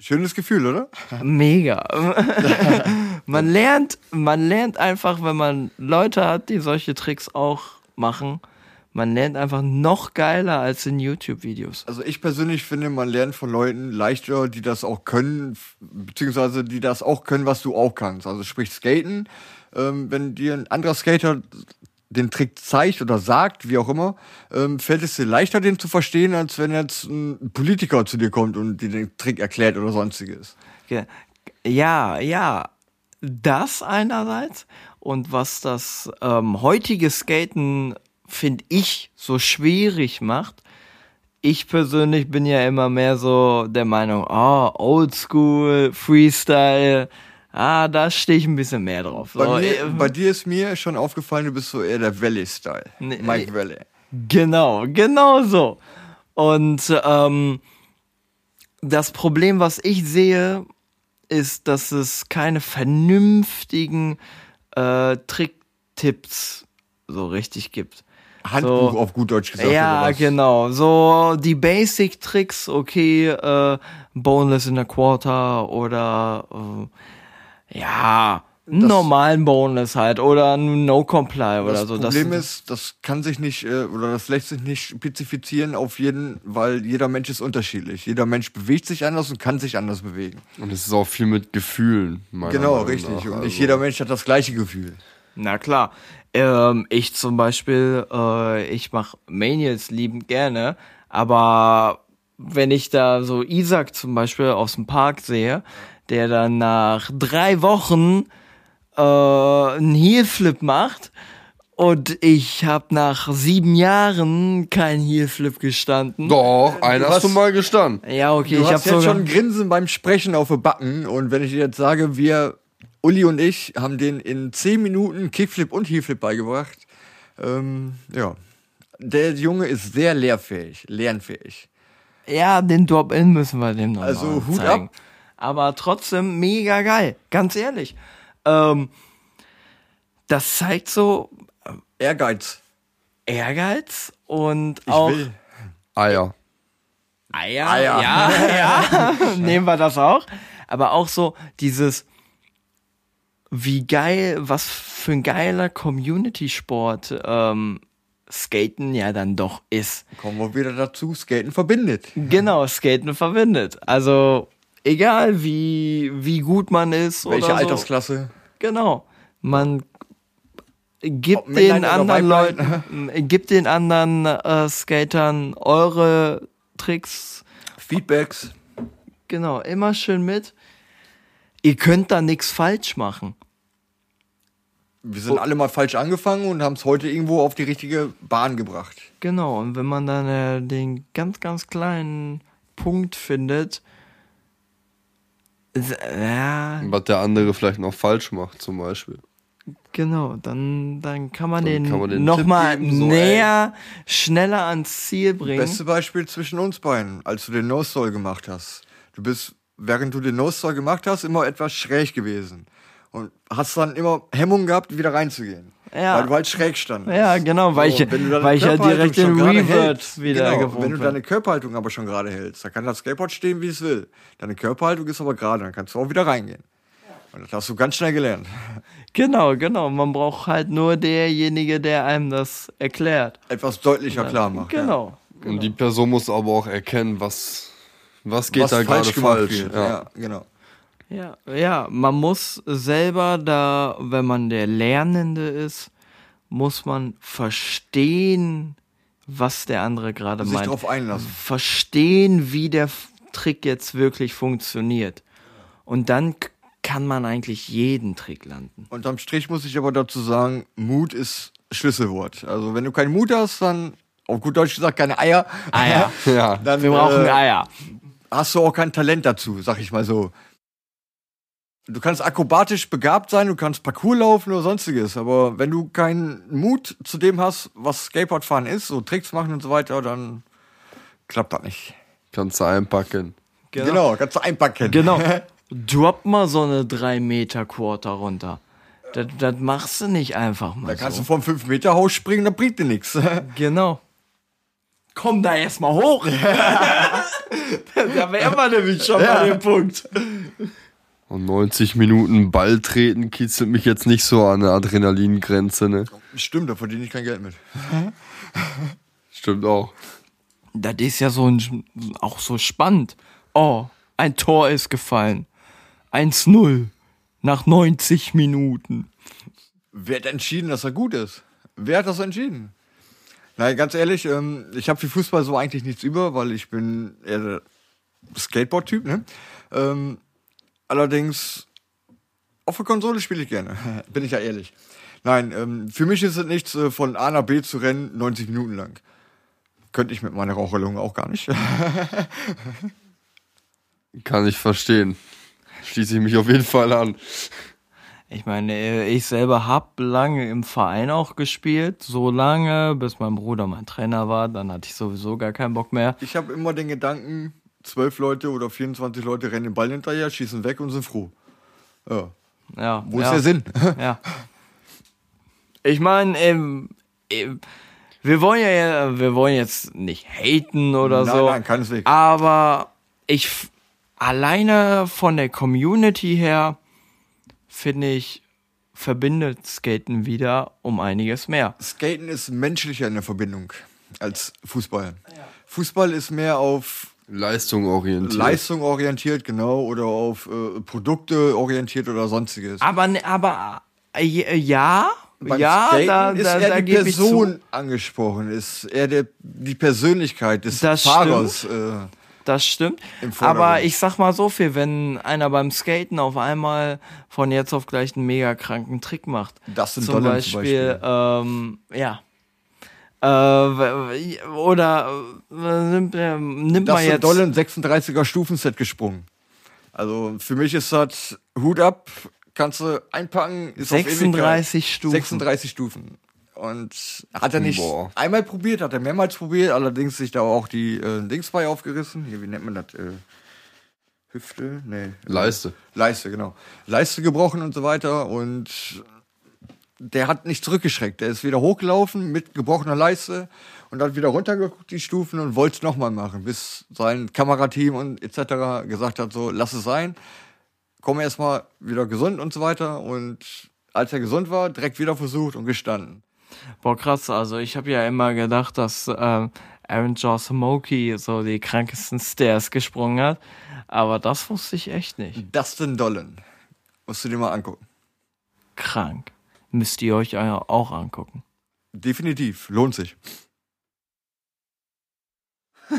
Schönes Gefühl, oder? Mega. man lernt, man lernt einfach, wenn man Leute hat, die solche Tricks auch machen, man lernt einfach noch geiler als in YouTube-Videos. Also ich persönlich finde, man lernt von Leuten leichter, die das auch können, beziehungsweise die das auch können, was du auch kannst. Also sprich Skaten. Ähm, wenn dir ein anderer Skater den Trick zeigt oder sagt, wie auch immer, ähm, fällt es dir leichter, den zu verstehen, als wenn jetzt ein Politiker zu dir kommt und dir den Trick erklärt oder sonstiges. Ge- Ja, ja, das einerseits und was das ähm, heutige Skaten, finde ich, so schwierig macht. Ich persönlich bin ja immer mehr so der Meinung, oh, Oldschool, Freestyle, ah, da stehe ich ein bisschen mehr drauf. Bei, So, mir, äh, bei dir ist mir schon aufgefallen, du bist so eher der Valley-Style. Nee, Mike Valley. Genau, genau so. Und ähm, das Problem, was ich sehe, ist, dass es keine vernünftigen äh, Tricktipps so richtig gibt. Handbuch So. auf gut Deutsch gesagt. ja, genau. So die Basic-Tricks, okay, äh, Boneless in a Quarter oder äh, ja, einen Das- normalen Boneless halt oder ein No-Comply oder Das so. Problem ist, das kann sich nicht, äh, oder das lässt sich nicht spezifizieren auf jeden, weil jeder Mensch ist unterschiedlich. Jeder Mensch bewegt sich anders und kann sich anders bewegen. Und es ist auch viel mit Gefühlen. Genau, Meinung richtig. nach. Und Also, nicht jeder Mensch hat das gleiche Gefühl. Na klar. Ähm, ich zum Beispiel, äh, ich mache Manias liebend gerne, aber wenn ich da so Isaac zum Beispiel aus dem Park sehe, der dann nach drei Wochen äh, einen Heelflip macht und ich habe nach sieben Jahren keinen Heelflip gestanden. Doch, einer hast hast- du mal gestanden. Ja, okay, Du ich habe hast jetzt schon ein Grinsen beim Sprechen auf den Backen und wenn ich dir jetzt sage, wir Uli und ich haben den in 10 Minuten Kickflip und Heelflip beigebracht. Ähm, ja. Der Junge ist sehr lehrfähig, lernfähig. Ja, den Drop-In müssen wir dem noch Also, mal Hut zeigen. ab. Aber trotzdem mega geil, ganz ehrlich. Ähm, das zeigt so Ehrgeiz. Ehrgeiz und Ich auch will. Eier. Eier, Eier. ja, ja, nehmen wir das auch. Aber auch so dieses, wie geil, was für ein geiler Community-Sport ähm, Skaten ja dann doch ist. Kommen wir wieder dazu, Skaten verbindet. Genau, Skaten verbindet. Also egal wie, wie gut man ist Welche oder so. Altersklasse? Genau. Man gibt Ob den anderen. Leuten, gibt den anderen äh, Skatern eure Tricks Feedbacks. Genau, immer schön mit. Ihr könnt da nichts falsch machen. Wir sind alle mal falsch angefangen und haben es heute irgendwo auf die richtige Bahn gebracht. Genau, und wenn man dann äh, den ganz, ganz kleinen Punkt findet, ja, Was der andere vielleicht noch falsch macht, zum Beispiel. genau, dann, dann kann man Dann den, kann man den nochmal Tipp geben, so, näher, schneller ans Ziel bringen. Beste Beispiel zwischen uns beiden, als du den No-Soul gemacht hast. Du bist, während du den No-Soul gemacht hast, immer etwas schräg gewesen. Und hast dann immer Hemmungen gehabt, wieder reinzugehen. Ja. Weil du halt schräg standest. Ja, genau, weil ich- weil ich ja direkt den schon gerade Revert wieder genau, gewohnt Wenn du deine Körperhaltung aber schon gerade hältst, dann kann das Skateboard stehen, wie es will. Deine Körperhaltung ist aber gerade, dann kannst du auch wieder reingehen. Und das hast du ganz schnell gelernt. Genau, genau. Man braucht halt nur derjenige, der einem das erklärt. Etwas deutlicher klar machen. Genau. Und die Person muss aber auch erkennen, was, was geht Was da gerade falsch. wird. Ja. Ja, genau. Ja, ja, man muss selber da, wenn man der Lernende ist, muss man verstehen, was der andere gerade Sich meint. drauf einlassen. Verstehen, wie der Trick jetzt wirklich funktioniert. Und dann kann man eigentlich jeden Trick landen. Unterm Strich muss ich aber dazu sagen, Mut ist Schlüsselwort. Also wenn du keinen Mut hast, dann, auf gut Deutsch gesagt, keine Eier, Eier. Ja. dann Wir brauchen äh, Eier. hast du auch kein Talent dazu, sag ich mal so. Du kannst akrobatisch begabt sein, du kannst Parcours laufen oder sonstiges, aber wenn du keinen Mut zu dem hast, was Skateboardfahren ist, so Tricks machen und so weiter, dann klappt das nicht. Kannst du einpacken. Genau, kannst du einpacken. Genau. Drop mal so eine 3 Meter Quarter runter. Das, das machst du nicht einfach mal Da kannst so. du vom 5 Meter Haus springen, da bringt dir nichts. Genau. Komm da erstmal hoch. da wären wir nämlich schon bei dem Punkt. Und 90 Minuten Ball treten kitzelt mich jetzt nicht so an der Adrenalingrenze, ne? Stimmt, da verdiene ich kein Geld mit. Stimmt auch. Das ist ja so ein, auch so spannend. Oh, ein Tor ist gefallen. 1-0 nach 90 Minuten. Wer hat entschieden, dass er gut ist? Wer hat das entschieden? Nein, ganz ehrlich, ähm, ich habe für Fußball so eigentlich nichts über, weil ich bin eher der Skateboard-Typ, ne? Allerdings, auf der Konsole spiele ich gerne, bin ich ja ehrlich. Nein, ähm, für mich ist es nichts, äh, von A nach B zu rennen, 90 Minuten lang. Könnte ich mit meiner Raucherlunge auch gar nicht. Kann ich verstehen. Schließe ich mich auf jeden Fall an. Ich meine, äh, ich selber hab lange im Verein auch gespielt, so lange, bis mein Bruder mein Trainer war, dann hatte ich sowieso gar keinen Bock mehr. Ich habe immer den Gedanken, zwölf Leute oder 24 Leute rennen den Ball hinterher, schießen weg und sind froh. Ja. Ja, Wo ja. ist der Sinn? Ja. Ich meine, ähm, ähm, wir wollen ja, wir wollen jetzt nicht haten oder Nein, so. nein, keineswegs. Aber ich alleine von der Community her finde ich verbindet Skaten wieder um einiges mehr. Skaten ist menschlicher in der Verbindung als Fußball. Fußball ist mehr auf Leistung orientiert. Leistung orientiert, genau, oder auf äh, Produkte orientiert oder sonstiges. Aber aber äh, ja, Beim ja, Skaten da, ist da, eher da die gebe ich zu. Person angesprochen, ist eher der, die Persönlichkeit des Das Fahrers. Äh, Das stimmt. Aber ich sag mal so viel, wenn einer beim Skaten auf einmal von jetzt auf gleich einen mega kranken Trick macht. Das sind zum Dollar Beispiel, zum Beispiel. Ähm, ja. Äh, oder äh, nimmt, äh, nimmt das man jetzt. dolle ein 36er Stufenset gesprungen. Also für mich ist das Hut ab, kannst du einpacken. Ist auf 36 Ewigkeit. Stufen. 36 Stufen. Und hat er nicht Boah. einmal probiert, hat er mehrmals probiert, allerdings sich da auch die äh, Dings bei aufgerissen. Hier, wie nennt man das? Äh, Hüfte? Nee. Leiste. Leiste, genau. Leiste gebrochen und so weiter. Und der hat nicht zurückgeschreckt. Der ist wieder hochgelaufen mit gebrochener Leiste und hat wieder runtergeguckt, die Stufen, und wollte es nochmal machen, bis sein Kamerateam und etc. gesagt hat, so, lass es sein. Komm erstmal wieder gesund und so weiter. Und als er gesund war, direkt wieder versucht und gestanden. Boah, krass. Also ich habe ja immer gedacht, dass ähm, Aaron Jaw Smokey so die krankesten Stairs gesprungen hat. Aber das wusste ich echt nicht. Dustin Dolan. Musst du dir mal angucken. Krank. Müsst ihr euch auch angucken. Definitiv. Lohnt sich.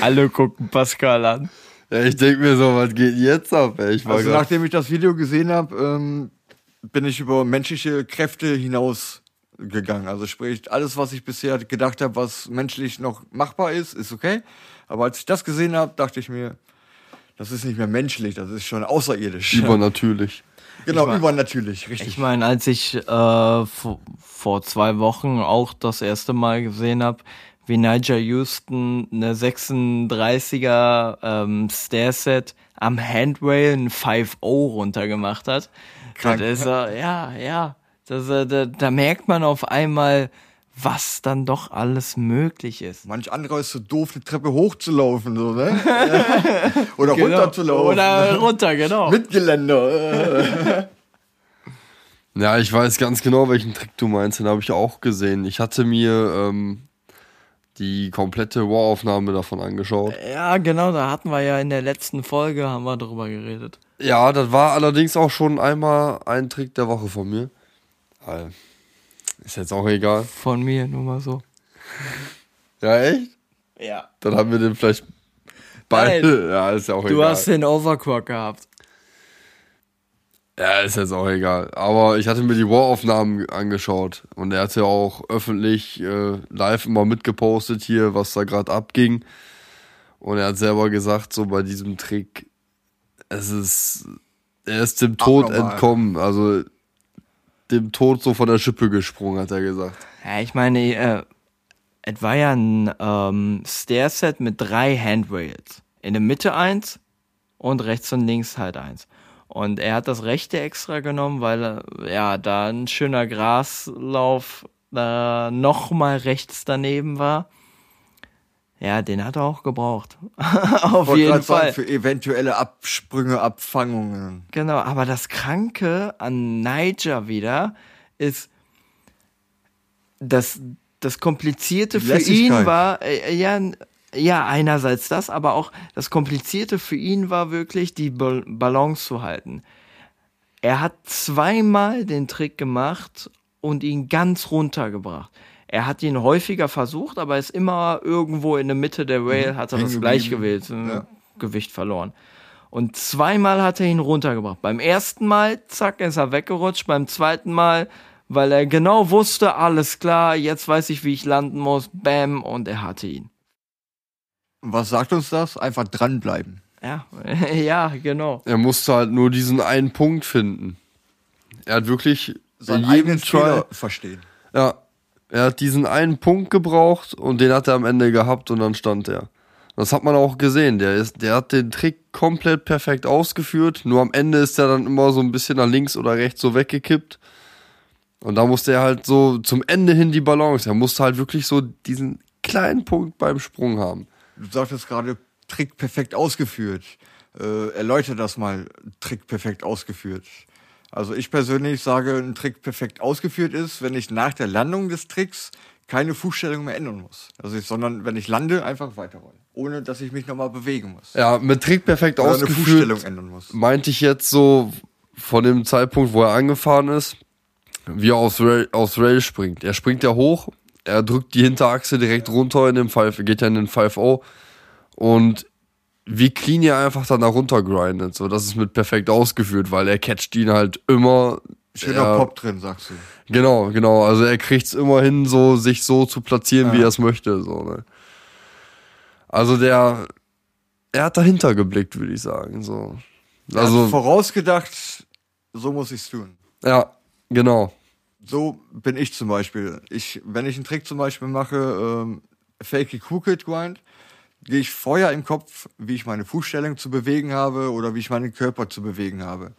Alle gucken Pascal an. Ja, ich denk mir so, was geht jetzt ab, ey? Ich war Also grad- nachdem ich das Video gesehen habe, ähm, bin ich über menschliche Kräfte hinaus gegangen. Also sprich, alles, was ich bisher gedacht habe, was menschlich noch machbar ist, ist okay. Aber als ich das gesehen habe, dachte ich mir, das ist nicht mehr menschlich, das ist schon außerirdisch. übernatürlich. Genau, Ich mein- übernatürlich, richtig. Ich meine, als ich äh, vor, zwei Wochen auch das erste Mal gesehen habe, wie Niger Houston eine 36er ähm, Stairset am Handrail ein 5-0 runtergemacht hat. Krank. Das ist, äh, ja, ja. Das, äh, da, da merkt man auf einmal, was dann doch alles möglich ist. Manch anderer ist so doof, eine Treppe hochzulaufen, so, ne? Oder runterzulaufen. Oder runter, genau. Mit Geländer. Ja, ich weiß ganz genau, welchen Trick du meinst, den habe ich auch gesehen. Ich hatte mir ähm, die komplette War-Aufnahme davon angeschaut. Ja, genau, da hatten wir ja in der letzten Folge, haben wir drüber geredet. Ja, das war allerdings auch schon einmal ein Trick der Woche von mir. Äh, Ist jetzt auch egal. Von mir, nur mal so. Ja, echt? Ja. Dann haben wir den vielleicht beide. Ja, ist ja auch Du egal. hast den Overclock gehabt. Ja, ist jetzt auch egal. Aber ich hatte mir die War-Aufnahmen angeschaut und er hat ja auch öffentlich äh, live immer mitgepostet hier, was da gerade abging. Und er hat selber gesagt, so bei diesem Trick, es ist, er ist dem Tod entkommen, also dem Tod so von der Schippe gesprungen, hat er gesagt. Ja, ich meine, äh, es war ja ein ähm, Stairset mit drei Handrails. In der Mitte eins und rechts und links halt eins. Und er hat das rechte extra genommen, weil äh, ja da ein schöner Graslauf da nochmal rechts daneben war. Ja, den hat er auch gebraucht. Auf Wollte jeden grad sagen, Fall. Für eventuelle Absprünge, Abfangungen. Genau, aber das Kranke an Niger wieder ist, dass das Komplizierte für ihn war, äh, ja, ja, einerseits das, aber auch das Komplizierte für ihn war wirklich, die Ba- Balance zu halten. Er hat zweimal den Trick gemacht und ihn ganz runtergebracht. Er hat ihn häufiger versucht, aber ist immer irgendwo in der Mitte der Rail, hat er das. Gleichgewicht Ja. Gewicht verloren. Und zweimal hat er ihn runtergebracht. Beim ersten Mal, zack, ist er weggerutscht. Beim zweiten Mal, weil er genau wusste, alles klar, jetzt weiß ich, wie ich landen muss. Bam, und er hatte ihn. Was sagt uns das? Einfach dranbleiben. Ja, ja, genau. Er musste halt nur diesen einen Punkt finden. Er hat wirklich Seinen in jedem eigenen Fehler verstehen. Ja, er hat diesen einen Punkt gebraucht und den hat er am Ende gehabt und dann stand er. Das hat man auch gesehen. Der, ist, der hat den Trick komplett perfekt ausgeführt. Nur am Ende ist er dann immer so ein bisschen nach links oder rechts so weggekippt. Und da musste er halt so zum Ende hin die Balance. Er musste halt wirklich so diesen kleinen Punkt beim Sprung haben. Du sagtest gerade, Trick perfekt ausgeführt. Äh, erläuter das mal, Trick perfekt ausgeführt. Also ich persönlich sage, ein Trick perfekt ausgeführt ist, wenn ich nach der Landung des Tricks keine Fußstellung mehr ändern muss. Also ich, sondern wenn ich lande, einfach weiterrollen. Ohne dass ich mich nochmal bewegen muss. Ja, mit Trick perfekt Oder eine ausgeführt. Fußstellung ändern muss. meinte ich jetzt so von dem Zeitpunkt, wo er angefahren ist, wie er aufs Rail, aufs Rail springt. Er springt ja hoch, er drückt die Hinterachse direkt runter in den 5, geht ja in den 5-0 und wie clean er einfach dann da runter grindet. So, das ist mit perfekt ausgeführt, weil er catcht ihn halt immer. Schöner er, Pop drin, sagst du. Genau, genau. Also er kriegt's immer hin, so sich so zu platzieren, wie Ja. er es möchte. So, ne? Also der, er hat dahinter geblickt, würde ich sagen. So. Also, vorausgedacht, so muss ich's tun. ja, genau. So bin ich zum Beispiel. Ich, wenn ich einen Trick zum Beispiel mache, ähm, Fakey Crooked Grind, gehe ich vorher im Kopf, wie ich meine Fußstellung zu bewegen habe oder wie ich meinen Körper zu bewegen habe.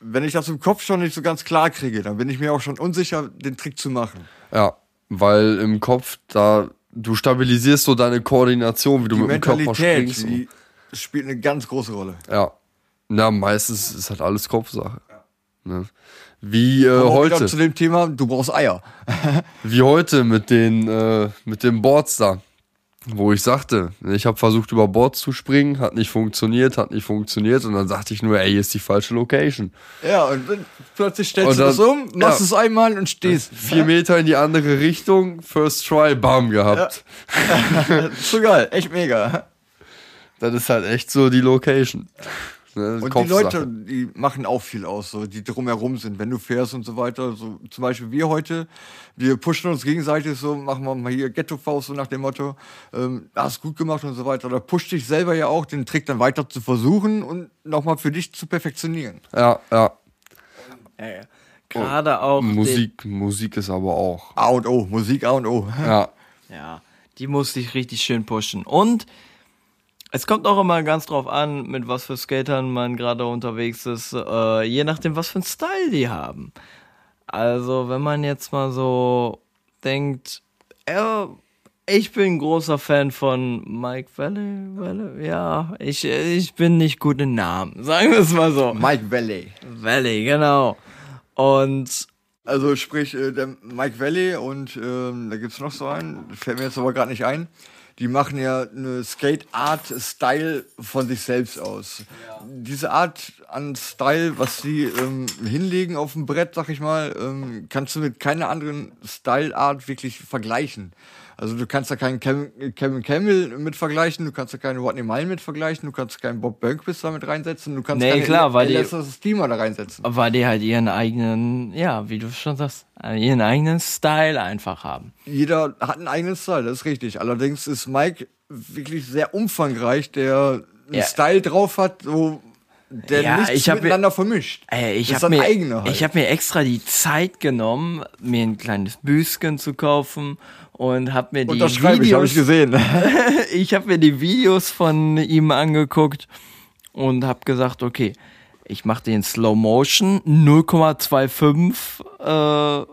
Wenn ich das im Kopf schon nicht so ganz klar kriege, dann bin ich mir auch schon unsicher, den Trick zu machen. Ja, weil im Kopf da, du stabilisierst so deine Koordination, wie du Die mit dem Körper Mentalität, springst. die spielt eine ganz große Rolle. Ja. Na, meistens ist halt alles Kopfsache. Ne? Wie äh, heute. zu dem Thema, du brauchst Eier. Wie heute mit den, äh, mit den Boards da. Wo ich sagte, ich habe versucht über Boards zu springen, hat nicht funktioniert, hat nicht funktioniert und dann sagte ich nur, ey, hier ist die falsche Location. Ja, und dann plötzlich stellst Und du das um, machst ja. es einmal und stehst. Vier Meter in die andere Richtung, First Try, bam, gehabt. so geil, echt mega. Das ist halt echt so die Location. Ne, Und die. Leute, die machen auch viel aus, so, die drumherum sind, wenn du fährst und so weiter. So, zum Beispiel wir heute, wir pushen uns gegenseitig so, machen wir mal hier Ghetto-Faust, so nach dem Motto, ähm, hast gut gemacht und so weiter. Oder pusht dich selber ja auch, den Trick dann weiter zu versuchen und nochmal für dich zu perfektionieren. Ja, ja. Gerade auch Musik, Musik ist aber auch. A und O, Musik A und O. Ja. Ja, die musste ich richtig schön pushen. Und es kommt auch immer ganz drauf an, mit was für Skatern man gerade unterwegs ist, äh, je nachdem, was für einen Style die haben. Also, wenn man jetzt mal so denkt, ja, ich bin ein großer Fan von Mike Valley, Valley ja, ich, ich bin nicht gut in Namen, sagen wir es mal so. Mike Valley. Valley, genau. Und Also sprich, äh, der Mike Valley und ähm, da gibt's noch so einen, fällt mir jetzt aber gerade nicht ein. Die machen ja eine Skate-Art-Style von sich selbst aus. Diese Art an Style, was sie ähm, hinlegen auf dem Brett, sag ich mal, ähm, kannst du mit keiner anderen Style-Art wirklich vergleichen. Also du kannst da keinen Kevin, Kevin Campbell mit vergleichen, du kannst da keinen Rodney Mile mit vergleichen, du kannst keinen Bob Burnquist da mit reinsetzen, du kannst Nee, keine klar, weil die- Steamer da reinsetzen. weil die halt ihren eigenen, ja, wie du schon sagst, ihren eigenen Style einfach haben. jeder hat einen eigenen Style, das ist richtig. Allerdings ist Mike wirklich sehr umfangreich, der einen Ja. Style drauf hat, so, der Ja, nichts ich hab mir- miteinander vermischt. Ey, ich habe mir, halt. ich hab mir extra die Zeit genommen, mir ein kleines Büsken zu kaufen und habe mir die Videos, ich gesehen. ich habe mir die Videos von ihm angeguckt und habe gesagt, okay, ich mache den Slow Motion 0,25 äh,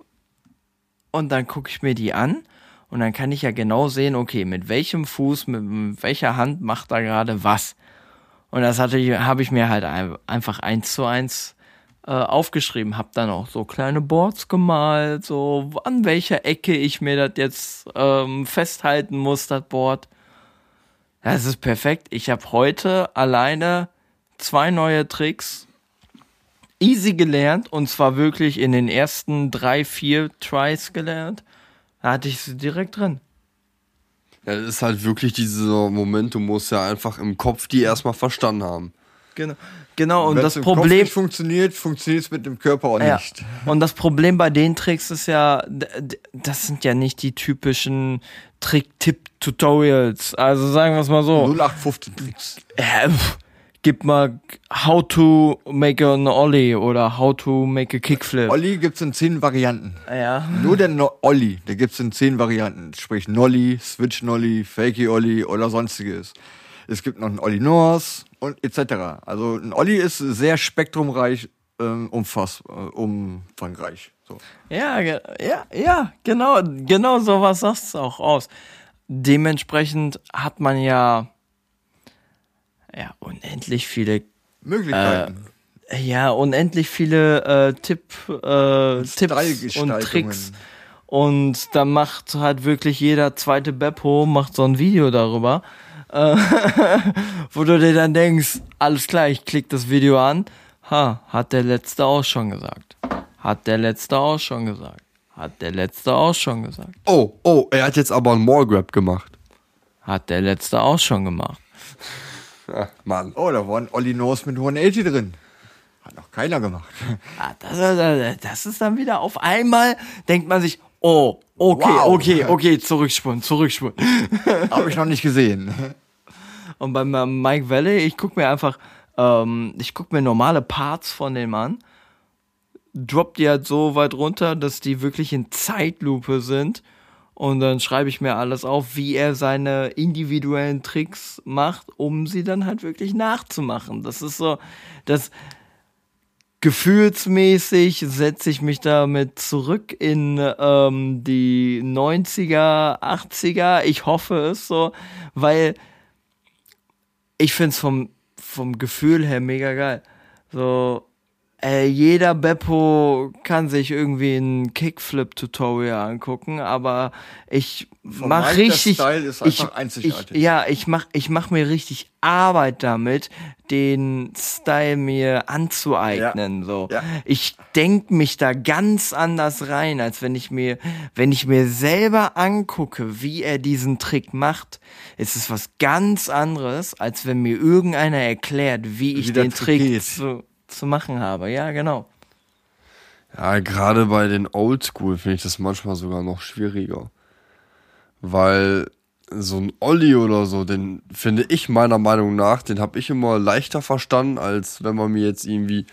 und dann gucke ich mir die an und dann kann ich ja genau sehen, okay, mit welchem Fuß, mit, mit welcher Hand macht er gerade was. Und das hatte ich, habe ich mir halt ein- einfach eins zu eins äh, aufgeschrieben, habe dann auch so kleine Boards gemalt, so an welcher Ecke ich mir das jetzt ähm, festhalten muss, das Board. Das ist perfekt. Ich habe heute alleine zwei neue Tricks easy gelernt und zwar wirklich in den ersten drei, vier Tries gelernt. Da hatte ich sie direkt drin. Ja, das ist halt wirklich dieser Moment, du musst ja einfach im Kopf die erstmal verstanden haben. Genau, genau. Und das im Kopf Problem, nicht funktioniert, funktioniert es mit dem Körper auch Ja. nicht. Und das Problem bei den Tricks ist ja, das sind ja nicht die typischen Trick-Tipp-Tutorials. Also sagen wir es mal so. 0815 Tricks. Pff, gib mal How to make an Ollie oder How to make a Kickflip. Olli gibt's in zehn Varianten. Ja. Nur der no Olli, der gibt's in zehn Varianten. Sprich Nolli, Switch Nolli, Fakey Olli oder sonstiges. Es gibt noch einen Olli Norse und etc. Also ein Olli ist sehr spektrumreich, ähm, umfass, äh, umfangreich. So. Ja, ja, ja, genau, genau sowas sagst du auch aus. Dementsprechend hat man ja, ja, unendlich viele Möglichkeiten. Ja, unendlich viele äh, Tipp, äh, Tipps und. Tricks. Und da macht halt wirklich jeder zweite Beppo macht so ein Video darüber, äh, wo du dir dann denkst, alles klar, ich klick das Video an. Ha, hat der letzte auch schon gesagt. Hat der letzte auch schon gesagt. Hat der letzte auch schon gesagt. Oh, oh, er hat jetzt aber einen Mallgrab gemacht. Hat der letzte auch schon gemacht. Ja, Mann. Oh, da war ein Olli Norse mit 180 drin. Hat noch keiner gemacht. Ah, das, das, das ist dann wieder auf einmal, denkt man sich, oh, okay, Wow. okay, okay, zurückspulen, zurückspulen. Habe ich noch nicht gesehen. Und beim äh, Mike Valley, ich guck mir einfach, äh, ähm, ich gucke mir normale Parts von dem an, drop die halt so weit runter, dass die wirklich in Zeitlupe sind. Und dann schreibe ich mir alles auf, wie er seine individuellen Tricks macht, um sie dann halt wirklich nachzumachen. Das ist so, das gefühlsmäßig setze ich mich damit zurück in ähm, die 90er, 80er. Ich hoffe es so, weil ich finde es vom, vom Gefühl her mega geil. So, äh, jeder Beppo kann sich irgendwie ein Kickflip-Tutorial angucken, aber ich Von mach richtig. Style ist ich, einzigartig. Ich, ja, ich mach, ich mach mir richtig Arbeit damit, den Style mir anzueignen. So, Ja. ich denk mich da ganz anders rein, als wenn ich mir, wenn ich mir selber angucke, wie er diesen Trick macht, ist es was ganz anderes, als wenn mir irgendeiner erklärt, wie ich Wie der den Trick Trick zu, zu machen habe. Ja, genau. Ja, gerade bei den Oldschool finde ich das manchmal sogar noch schwieriger. Weil so ein Olli oder so, den finde ich meiner Meinung nach, den habe ich immer leichter verstanden, als wenn man mir jetzt irgendwie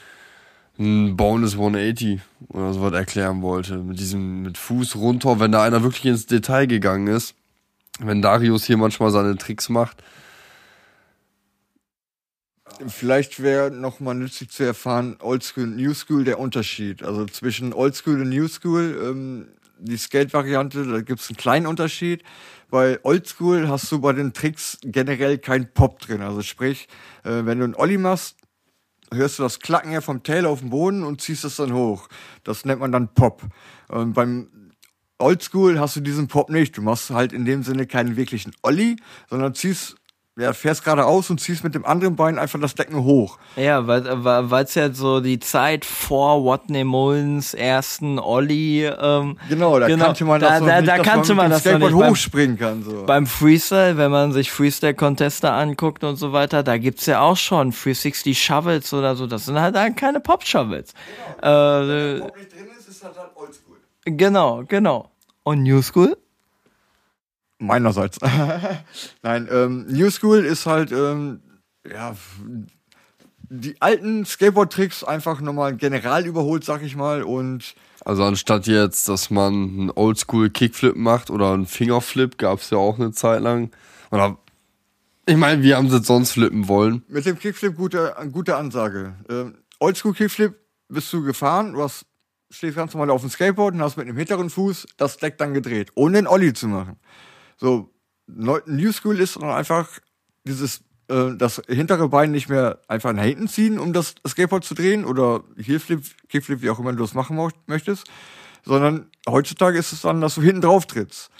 ein Bonus 180 oder sowas erklären wollte. Mit diesem, mit Fuß runter, wenn da einer wirklich ins Detail gegangen ist. Wenn Darius hier manchmal seine Tricks macht. Vielleicht wäre noch mal nützlich zu erfahren, Oldschool und Newschool, der Unterschied. Also zwischen Oldschool und Newschool, ähm, die Skate-Variante, da gibt es einen kleinen Unterschied. Bei Oldschool hast du bei den Tricks generell keinen Pop drin. Also sprich, äh, wenn du einen Olli machst, hörst du das Klacken ja vom Tail auf den Boden und ziehst es dann hoch. Das nennt man dann Pop. Und beim Oldschool hast du diesen Pop nicht. Du machst halt in dem Sinne keinen wirklichen Olli, sondern ziehst, ja, fährst geradeaus und ziehst mit dem anderen Bein einfach das Decken hoch. Ja, weil es ja so die Zeit vor Watney Mullins ersten Olli, ähm, Genau, da Genau, kannte man da- das noch da- nicht, da dass kannte man, man das dem noch Skateboard nicht hochspringen kann. So. beim Freestyle, wenn man sich Freestyle-Contester anguckt und so weiter, da gibt's ja auch schon 360 Shovels oder so. Das sind halt dann keine Pop-Shovels. Äh, nicht drin ist, ist das halt Oldschool. genau, genau. Und New School? Meinerseits. Nein, ähm, New School ist halt, ähm, ja, die alten Skateboard-Tricks einfach nochmal general überholt, sag ich mal, und Also anstatt jetzt, dass man einen Oldschool Kickflip macht oder einen Fingerflip, gab es ja auch eine Zeit lang. Oder ich meine, wie haben sie sonst flippen wollen? mit dem Kickflip gute, gute Ansage. Ähm, Oldschool Kickflip bist du gefahren, du hast, stehst ganz normal auf dem Skateboard und hast mit dem hinteren Fuß das Deck dann gedreht, ohne den Olli zu machen. So, New School ist dann einfach dieses, äh, das hintere Bein nicht mehr einfach nach hinten ziehen, um das Skateboard zu drehen oder Heelflip, Kickflip, wie auch immer du das machen möchtest, sondern heutzutage ist es dann, dass du hinten drauf trittst.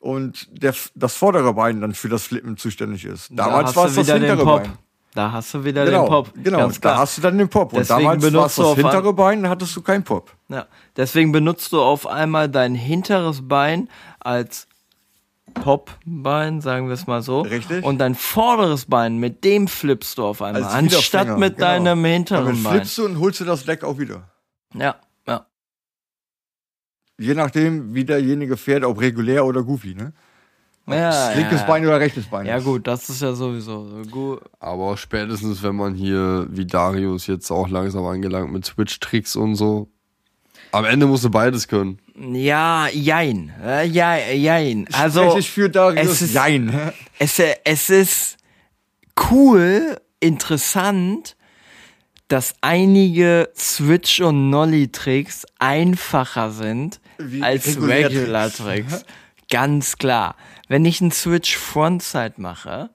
Und der, das vordere Bein dann für das Flippen zuständig ist. Damals da war es du das wieder den hintere Pop. Bein. Da hast du wieder Genau, den Pop. genau. Da hast du dann den Pop. Und Deswegen damals war es das hintere Bein, da hattest du keinen Pop. Ja, deswegen benutzt du auf einmal dein hinteres Bein als Popbein, sagen wir es mal so. Richtig. Und dein vorderes Bein, mit dem flippst du auf einmal, Als anstatt mit genau. deinem hinteren Damit Bein. flippst du und holst du das Deck auch wieder. Ja, ja. Je nachdem, wie derjenige fährt, ob regulär oder goofy, ne? ja Linkes ja. Bein oder rechtes Bein. Ja ist. gut, das ist ja sowieso so gut. Aber spätestens, wenn man hier, wie Darius jetzt auch langsam angelangt mit Switch-Tricks und so. Am Ende musst du beides können. Ja, jein. Äh, Ja, jein. Also ich für Darius? es ist- Jein. es, es ist cool, interessant, dass einige Switch- und Nolly-Tricks einfacher sind Wie als. Regular-Tricks. Ganz klar. Wenn ich einen Switch Frontside mache,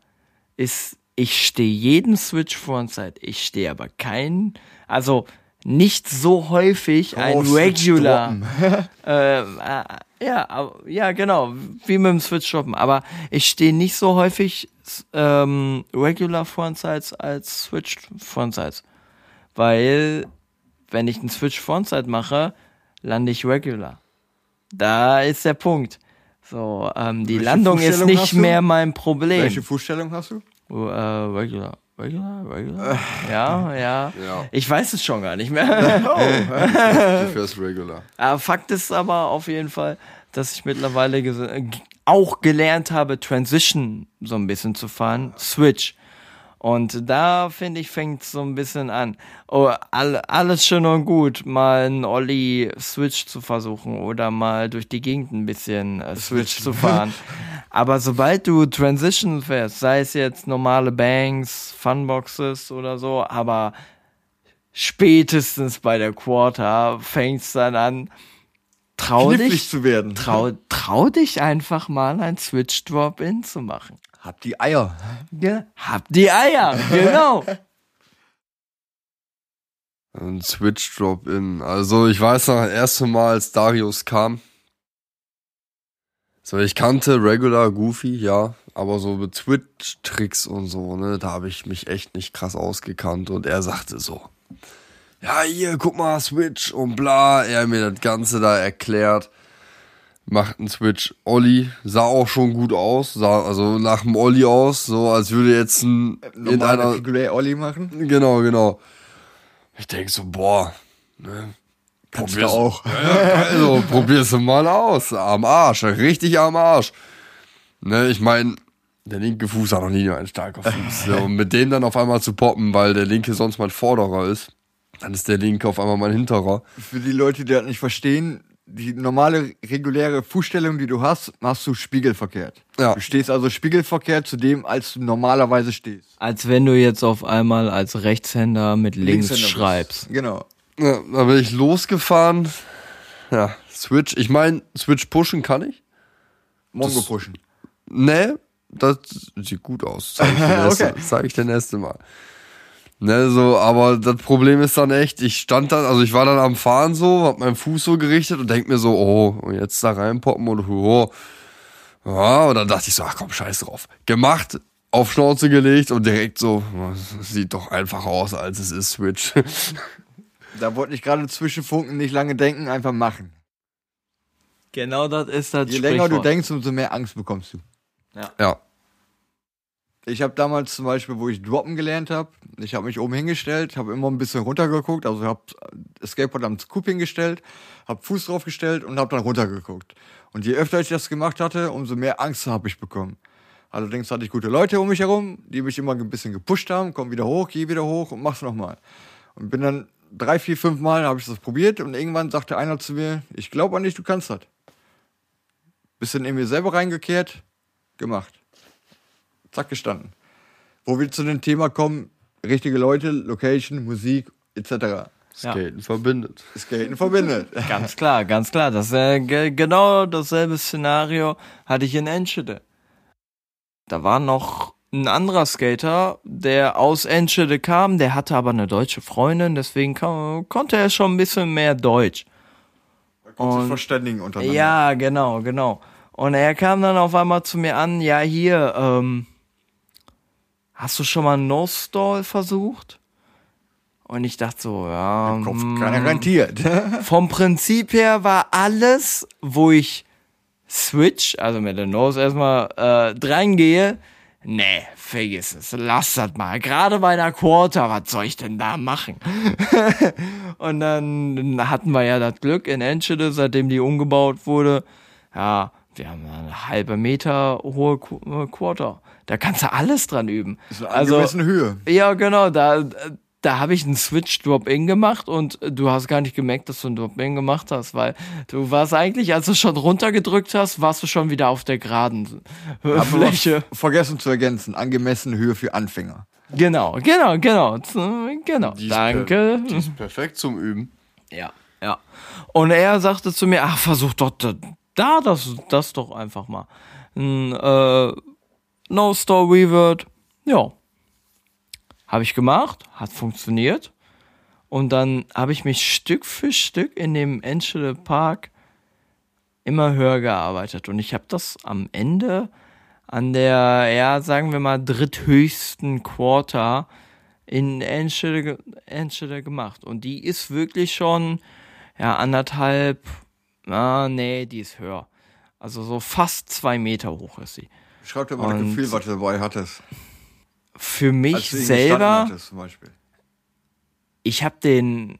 ist, ich stehe jeden Switch Frontside. Ich stehe aber keinen, also nicht so häufig ein Oh, Regular. Ähm, äh, ja, ja, genau, wie mit dem Switch droppen. Aber ich stehe nicht so häufig ähm, Regular Frontsides als Switch Frontsides. Weil, wenn ich einen Switch Frontside mache, lande ich Regular. Da ist der Punkt. So, ähm, die Welche Landung ist nicht mehr mein Problem. Welche Fußstellung hast du? Äh, regular. Regular, regular. Ja, ja, Ja. Ich weiß es schon gar nicht mehr. Du fährst regular. Aber Fakt ist aber auf jeden Fall, dass ich mittlerweile äh, auch gelernt habe, Transition so ein bisschen zu fahren. Switch. Und da finde ich, fängt so ein bisschen an. Oh, all, alles schön und gut, mal einen Olli Switch zu versuchen oder mal durch die Gegend ein bisschen äh, Switch zu fahren. Aber sobald du Transition fährst, sei es jetzt normale Banks, Funboxes oder so, aber spätestens bei der Quarter fängt's dann an, trau Knifflig dich, zu werden. trau, trau dich einfach mal ein Switch Drop-In zu machen. Hab die Eier. Ja, hab die Eier, genau. Ein Switch Drop-In. Also ich weiß noch, das erste Mal, als Darius kam. So, ich kannte Regular Goofy, ja, aber so mit Switch-Tricks und so, ne, da habe ich mich echt nicht krass ausgekannt. Und er sagte so, ja, hier, guck mal, Switch und bla. Er hat mir das Ganze da erklärt. Macht einen Switch. Olli sah auch schon gut aus, sah also nach dem Olli aus, so als würde jetzt ein in Normale einer Regulär Olli machen. Genau, genau. Ich denke so, boah, ne? Kannst probier's- auch. Also, probier's mal aus. Am Arsch, richtig am Arsch. Ne, ich meine, der linke Fuß hat noch nie ein starker Fuß. So, und mit dem dann auf einmal zu poppen, weil der linke sonst mein Vorderer ist, dann ist der linke auf einmal mein Hinterer. Für die Leute, die das nicht verstehen, die normale reguläre Fußstellung, die du hast, machst du spiegelverkehrt. Ja. Du stehst also spiegelverkehrt zu dem, als du normalerweise stehst. Als wenn du jetzt auf einmal als Rechtshänder mit links Linkshänder bist. schreibst. Genau. Ja, da bin ich losgefahren. Ja, Switch. Ich meine, Switch pushen kann ich. Mongo Das- pushen. Ne, das sieht gut aus. Zeig ich Okay. zeig ich dir nächste Mal. Ne, so, aber das Problem ist dann echt, ich stand dann, also ich war dann am Fahren so, hab meinen Fuß so gerichtet und denk mir so, oh, und jetzt da reinpoppen und oh. Ja, und dann dachte ich so, ach komm, scheiß drauf. Gemacht, auf Schnauze gelegt und direkt so, sieht doch einfacher aus, als es ist, Switch. Da wollte ich gerade zwischenfunken, nicht lange denken, einfach machen. Genau das ist das Je länger du denkst, umso mehr Angst bekommst du. ja. Ich habe damals zum Beispiel, wo ich Droppen gelernt habe, ich habe mich oben hingestellt, habe immer ein bisschen runtergeguckt, also habe Skateboard am Scoop hingestellt, habe Fuß draufgestellt und habe dann runtergeguckt. Und je öfter ich das gemacht hatte, umso mehr Angst habe ich bekommen. Allerdings hatte ich gute Leute um mich herum, die mich immer ein bisschen gepusht haben, komm wieder hoch, geh wieder hoch und mach's nochmal. Und bin dann drei, vier, fünf Mal habe ich das probiert und irgendwann sagte einer zu mir, ich glaube an dich, du kannst das. Bisschen in mir selber reingekehrt, gemacht zack gestanden. Wo wir zu dem Thema kommen, richtige Leute, Location, Musik etc. Skaten verbindet. Skaten verbindet. Ganz klar, ganz klar. Das ist äh, ge genau dasselbe Szenario hatte ich in Enschede. Da war noch ein anderer Skater, der aus Enschede kam, der hatte aber eine deutsche Freundin, deswegen kam, konnte er schon ein bisschen mehr Deutsch. Und sich Und- verständigen untereinander. Ja, genau, genau. Und er kam dann auf einmal zu mir an, ja hier, ähm, hast du schon mal No-Stall versucht? Und ich dachte so, ja, Kopf mm, garantiert. vom Prinzip her war alles, wo ich switch, also mit der Nose erstmal äh, dran gehe, nee, vergiss es, lass das mal. Gerade bei einer Quarter, was soll ich denn da machen? Und dann hatten wir ja das Glück in Enschede, seitdem die umgebaut wurde, ja, wir haben eine halbe Meter hohe äh, Quarter. Da kannst du alles dran üben. Das ist eine Also, angemessene Höhe. ja, genau, da, da habe ich einen Switch Drop-In gemacht und du hast gar nicht gemerkt, dass du einen Drop-In gemacht hast, weil du warst eigentlich, als du schon runtergedrückt hast, warst du schon wieder auf der geraden äh, Fläche. vergessen zu ergänzen, angemessene Höhe für Anfänger. Genau, genau, genau, genau. Die ist Danke. Per, die ist perfekt zum Üben. Ja, ja. Und er sagte zu mir, ach, versuch doch da, da das, das doch einfach mal. Ein, äh, No Store Revert, ja. Habe ich gemacht, hat funktioniert. Und dann habe ich mich Stück für Stück in dem Enschede Park immer höher gearbeitet. Und ich habe das am Ende an der, ja, sagen wir mal, dritthöchsten Quarter in Enschede, ge- Enschede gemacht. Und die ist wirklich schon, ja, anderthalb, ah, nee, die ist höher. Also so fast zwei Meter hoch ist sie. Schreib dir mal das Und- Gefühl, was du dabei hattest. Für mich Als du ihn gestanden selber, Hattest, zum Beispiel. ich habe den,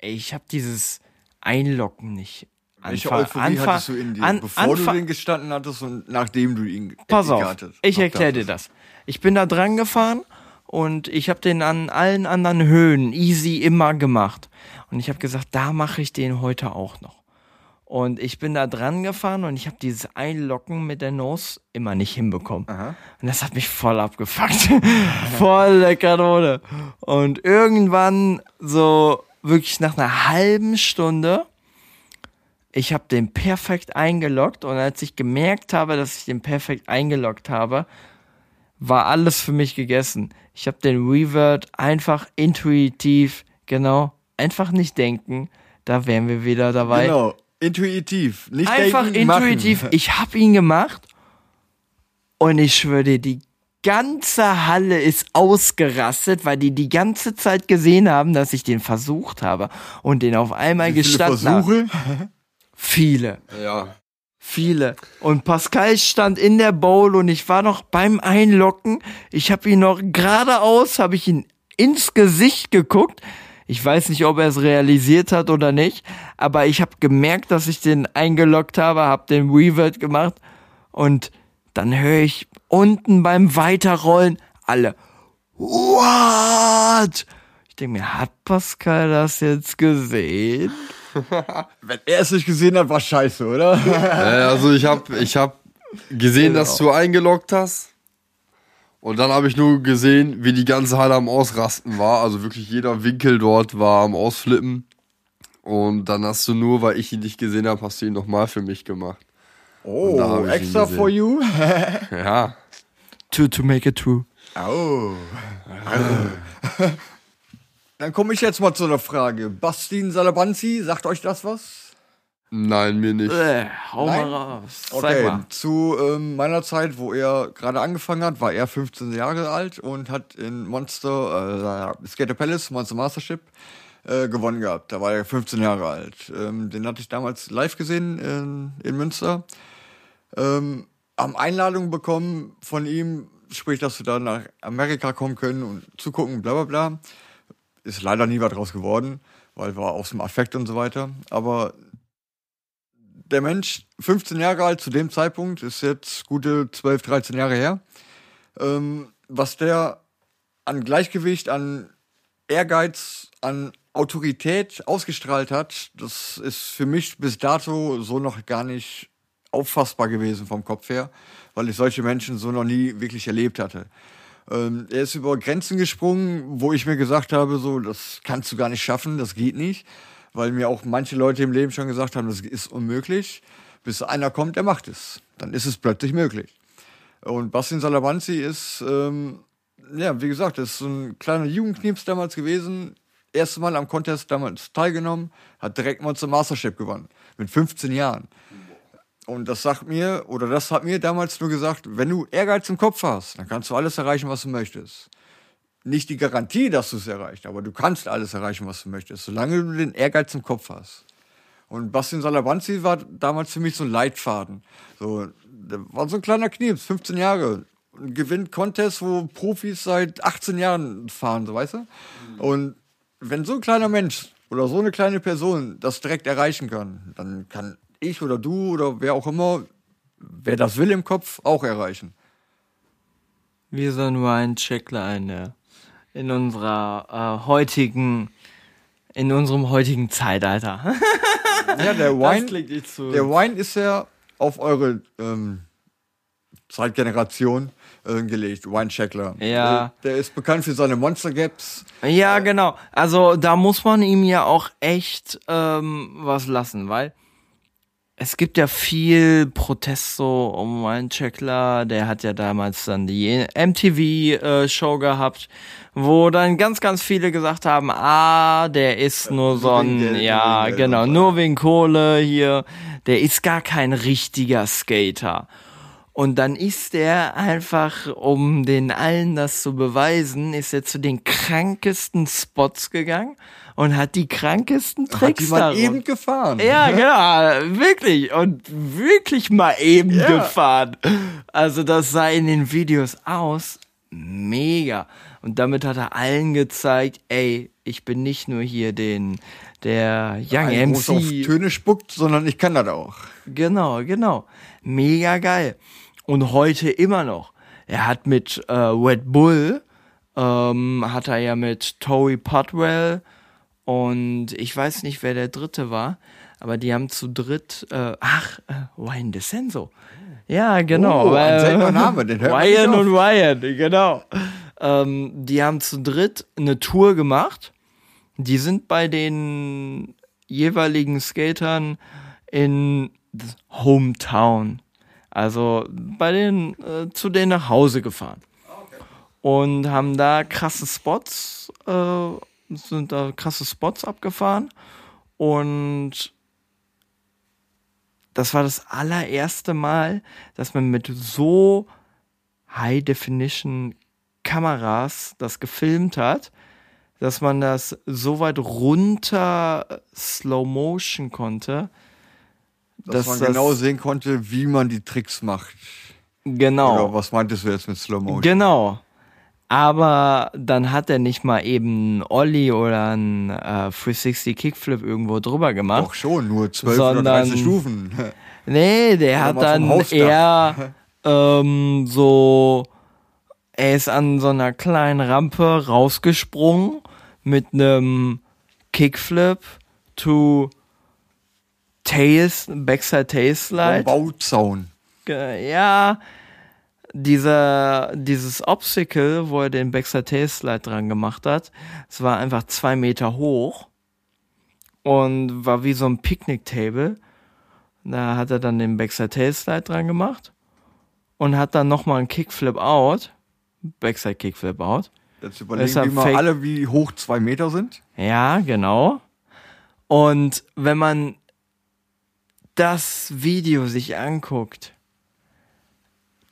ich habe dieses Einlocken nicht Welche Anfang- Euphorie Anfang- hattest du in dir, an- bevor Anfang- du den gestanden hattest und nachdem du ihn Pass auf, gehattest- ich erkläre dir hattest? das. Ich bin da dran gefahren und ich habe den an allen anderen Höhen easy immer gemacht. Und ich habe gesagt, da mache ich den heute auch noch. Und ich bin da dran gefahren und ich habe dieses Einlocken mit der Nose immer nicht hinbekommen. Und das hat mich voll abgefuckt. voll der Kanone. Und irgendwann so wirklich nach einer halben Stunde ich habe den perfekt eingeloggt und als ich gemerkt habe, dass ich den perfekt eingeloggt habe, war alles für mich gegessen. Ich habe den Revert einfach intuitiv, genau, einfach nicht denken. Da wären wir wieder dabei. Genau, intuitiv. Nicht Einfach denken, machen. intuitiv. Ich habe ihn gemacht und ich schwöre dir, die ganze Halle ist ausgerastet, weil die die ganze Zeit gesehen haben, dass ich den versucht habe und den auf einmal Wie viele gestanden habe. Versuche? Viele. Ja. Viele. Und Pascal stand in der Bowl und ich war noch beim Einlocken. Ich habe ihn noch geradeaus, habe ich ihn ins Gesicht geguckt. Ich weiß nicht, ob er es realisiert hat oder nicht, aber ich habe gemerkt, dass ich den eingeloggt habe, habe den Revert gemacht und dann höre ich unten beim Weiterrollen alle What? Ich denke mir, hat Pascal das jetzt gesehen? Wenn er es nicht gesehen hat, war scheiße, oder? Äh, also ich habe ich hab gesehen, dass du eingeloggt hast. Und dann habe ich nur gesehen, wie die ganze Halle am Ausrasten war. Also wirklich jeder Winkel dort war am Ausflippen. Und dann hast du nur, weil ich ihn nicht gesehen habe, hast du ihn nochmal für mich gemacht. Oh, extra for you? Ja. To, to make it true. Oh. Dann komme ich jetzt mal zu einer Frage. Bastin Salabanzi, sagt euch das was? Nein, mir nicht. Äh, hau Nein? mal raus. Okay, mal. zu ähm, meiner Zeit, wo er gerade angefangen hat, war er 15 Jahre alt und hat in Monster, äh, Skater Palace, Monster Mastership, äh, gewonnen gehabt. Da war er 15 Jahre alt. Ähm, den hatte ich damals live gesehen in, in Münster. Ähm, haben Einladung bekommen von ihm, sprich, dass wir da nach Amerika kommen können und zugucken, bla bla bla. Ist leider nie was draus geworden, weil war aus dem Affekt und so weiter. Aber der Mensch, 15 Jahre alt zu dem Zeitpunkt, ist jetzt gute 12, 13 Jahre her, ähm, was der an Gleichgewicht, an Ehrgeiz, an Autorität ausgestrahlt hat, das ist für mich bis dato so noch gar nicht auffassbar gewesen vom Kopf her, weil ich solche Menschen so noch nie wirklich erlebt hatte. Ähm, er ist über Grenzen gesprungen, wo ich mir gesagt habe, so, das kannst du gar nicht schaffen, das geht nicht, weil mir auch manche Leute im Leben schon gesagt haben, das ist unmöglich. Bis einer kommt, der macht es. Dann ist es plötzlich möglich. Und Bastian Salabanzi ist, ähm, ja, wie gesagt, ist so ein kleiner Jugendknips damals gewesen. Erstes Mal am Contest damals teilgenommen, hat direkt Monster Mastership gewonnen. Mit 15 Jahren. Und das sagt mir, oder das hat mir damals nur gesagt, wenn du Ehrgeiz im Kopf hast, dann kannst du alles erreichen, was du möchtest. Nicht die Garantie, dass du es erreichst, aber du kannst alles erreichen, was du möchtest, solange du den Ehrgeiz im Kopf hast. Und Bastian Salabanzi war damals für mich so ein Leitfaden. So, der war so ein kleiner Knips, 15 Jahre. Und gewinnt Contest, wo Profis seit 18 Jahren fahren, so weißt du? Und wenn so ein kleiner Mensch oder so eine kleine Person das direkt erreichen kann, dann kann ich oder du oder wer auch immer, wer das will im Kopf, auch erreichen. Wir sind nur ein Checkline äh, in unserer äh, heutigen, in unserem heutigen Zeitalter. Ja, der so. der Wine ist ja auf eure ähm, Zeitgeneration äh, gelegt, Wine Checkler. Ja. Der, der ist bekannt für seine Monster Gaps. Ja, genau. Also da muss man ihm ja auch echt ähm, was lassen, weil es gibt ja viel Protest so um Ryan Checkler. Der hat ja damals dann die MTV-Show gehabt, wo dann ganz, ganz viele gesagt haben, ah, der ist nur so ein, ja, genau, nur wegen Kohle hier. Der ist gar kein richtiger Skater. Und dann ist er einfach, um den allen das zu beweisen, ist er zu den krankesten Spots gegangen und hat die krankesten Hat die Tricks mal eben gefahren. Ja, genau, wirklich. Und wirklich mal eben Ja. gefahren. Also das sah in den Videos aus, mega. Und damit hat er allen gezeigt, ey, ich bin nicht nur hier den, der Young Ein groß auf MC. Töne spuckt, sondern ich kann das auch. Genau, genau. Mega geil. Und heute immer noch. Er hat mit äh, Red Bull, ähm, hat er ja mit Tory Potwell und ich weiß nicht, wer der dritte war, aber die haben zu dritt, äh, ach, äh, Ryan DeCenzo. Ja, genau. Oh, ein seltener Name, den hört Ryan und Ryan, genau. Ähm, die haben zu dritt eine Tour gemacht. Die sind bei den jeweiligen Skatern in Hometown. Also bei denen, äh, zu denen nach Hause gefahren. Und haben da krasse Spots, äh, sind da krasse Spots abgefahren. Und das war das allererste Mal, dass man mit so High Definition Kameras das gefilmt hat, dass man das so weit runter Slow Motion konnte, Dass, man genau sehen konnte, wie man die Tricks macht. genau Oder was meintest du jetzt mit Slow Motion? Genau. Aber dann hat er nicht mal eben einen Ollie oder einen äh, 360 Kickflip irgendwo drüber gemacht. Doch schon, nur 12 Sondern- oder 30 Stufen. Nee, der hat dann eher ähm, so, er ist an so einer kleinen Rampe rausgesprungen mit einem Kickflip to Tails, Backside Tail Slide. Bauzaun. Ja, dieser, dieses Obstacle, wo er den Backside Tail Slide dran gemacht hat, es war einfach zwei Meter hoch und war wie so ein Picknick-Table. Da hat er dann den Backside Tail Slide dran gemacht und hat dann nochmal einen Kickflip out, Backside Kickflip out. Jetzt überlegen wir mal alle, wie hoch zwei Meter sind. Ja, genau. Und wenn man das Video sich anguckt,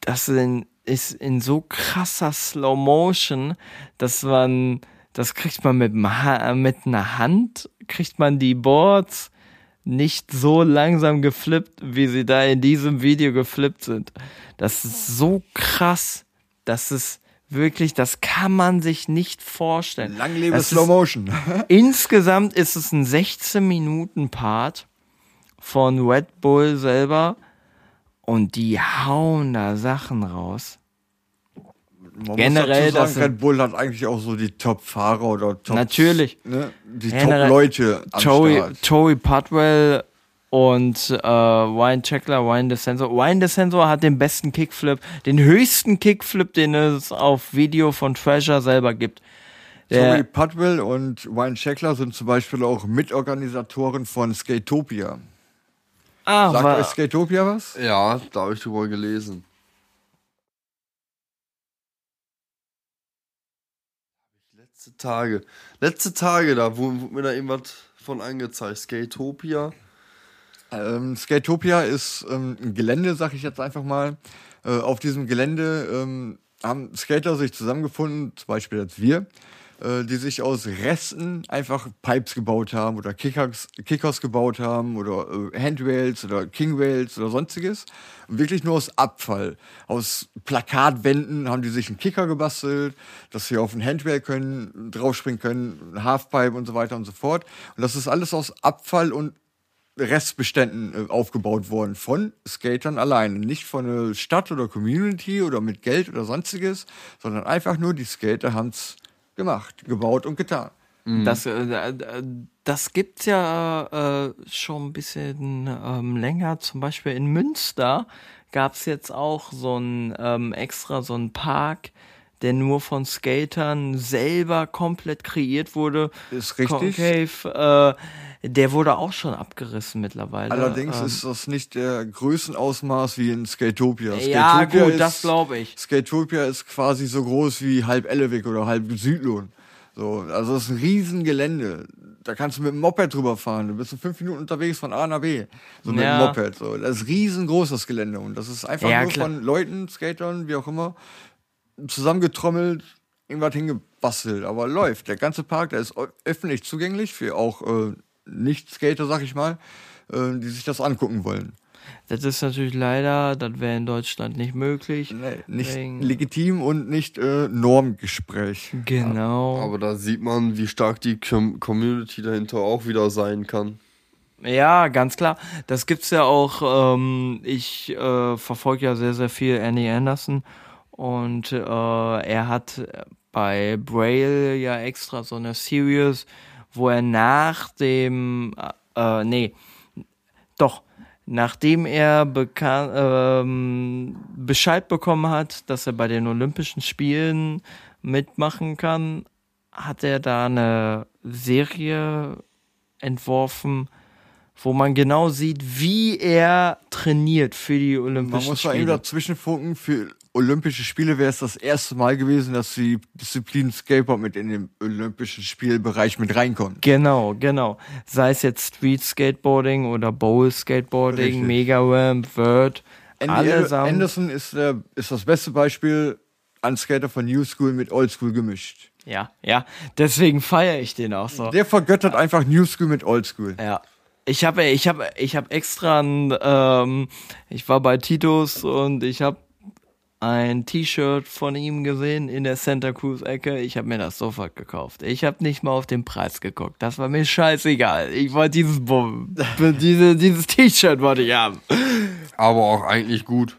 das ist in so krasser Slow Motion, dass man, das kriegt man mit, ha mit einer Hand, kriegt man die Boards nicht so langsam geflippt, wie sie da in diesem Video geflippt sind. Das ist so krass. Das ist wirklich, das kann man sich nicht vorstellen. Lang lebe Das Slow ist- Motion. Insgesamt ist es ein 16-Minuten-Part von Red Bull selber und die hauen da Sachen raus. Man Generell, muss dazu das sagen, sind- Red Bull hat eigentlich auch so die Top-Fahrer oder Top... Natürlich. Ne, die Top-Leute Joey. Joey Putwell und äh, Ryan Checkler, Ryan DeCenzo. Ryan DeCenzo hat den besten Kickflip, den höchsten Kickflip, den es auf Video von Treasure selber gibt. Der- Joey Putwell und Ryan Scheckler sind zum Beispiel auch Mitorganisatoren von Skatopia. Ah, Sagt euch Skatopia was? Ja, da habe ich drüber gelesen. Letzte Tage. Letzte Tage, da wurde, wurde mir da irgendwas von angezeigt. Skatopia. Ähm, Skatopia ist ähm, ein Gelände, sag ich jetzt einfach mal. Äh, auf diesem Gelände ähm, haben Skater sich zusammengefunden, zum Beispiel jetzt wir, äh, die sich aus Resten einfach Pipes gebaut haben oder Kickers, Kickers gebaut haben oder äh, Handrails oder Kingrails oder sonstiges. Und wirklich nur aus Abfall. Aus Plakatwänden haben die sich einen Kicker gebastelt, dass sie auf einen Handrail können, draufspringen können, ein Halfpipe und so weiter und so fort. Und das ist alles aus Abfall und Restbeständen äh, aufgebaut worden von Skatern alleine. Nicht von einer Stadt oder Community oder mit Geld oder sonstiges, sondern einfach nur die Skater haben's gemacht, gebaut und getan. Das, äh, äh, das gibt's ja äh, schon ein bisschen ähm, länger. Zum Beispiel in Münster gab's jetzt auch so ein ähm, extra so ein Park, der nur von Skatern selber komplett kreiert wurde. Ist richtig. Concave, äh, der wurde auch schon abgerissen mittlerweile. Allerdings ähm, ist das nicht der Größenausmaß wie in Skatopia. ja Skatopia gut, ist, das glaube ich. Skatopia ist quasi so groß wie halb Ellewig oder halb Südlohn. So, also das ist ein Riesengelände. Da kannst du mit dem Moped drüber fahren. Du bist in fünf Minuten unterwegs von A nach B. So mit Ja. dem Moped. So. Das ist riesengroß, das Gelände. Und das ist einfach Ja, nur klar. von Leuten, Skatern, wie auch immer, zusammengetrommelt, irgendwas hingebastelt. Aber läuft. Der ganze Park, der ist öffentlich zugänglich für auch äh, Nicht-Skater, sag ich mal, äh, die sich das angucken wollen. Das ist natürlich leider, das wäre in Deutschland nicht möglich. Nee, nicht Wegen- legitim und nicht äh, Normgespräch. Genau. Aber da sieht man, wie stark die Com Community dahinter auch wieder sein kann. Ja, ganz klar. Das gibt's ja auch. Ähm, ich äh, verfolge ja sehr, sehr viel Andy Anderson und äh, er hat bei Braille ja extra so eine Series, wo er nach dem, äh, äh, nee, doch, nachdem er bekan ähm, Bescheid bekommen hat, dass er bei den Olympischen Spielen mitmachen kann, hat er da eine Serie entworfen, wo man genau sieht, wie er trainiert für die Man Olympischen muss da eben Spiele. dazwischen funken, für Olympische Spiele wäre es das erste Mal gewesen, dass die Disziplin Skateboard mit in den Olympischen Spielbereich mit reinkommt. Genau, genau. Sei es jetzt Street Skateboarding oder Bowl Skateboarding, Richtig. Mega Ramp, allesamt. Anderson ist, der, ist das beste Beispiel an Skater von New School mit Old School gemischt. Ja, ja. Deswegen feiere ich den auch so. Der vergöttert einfach New School mit Old School. Ja. Ich habe ich habe ich habe extra ein, ähm, ich war bei Titus und ich habe ein T-Shirt von ihm gesehen in der Santa Cruz Ecke. Ich habe mir das sofort gekauft. Ich habe nicht mal auf den Preis geguckt. Das war mir scheißegal. Ich wollte dieses Bu- diese, dieses T-Shirt wollte ich haben. Aber auch eigentlich gut.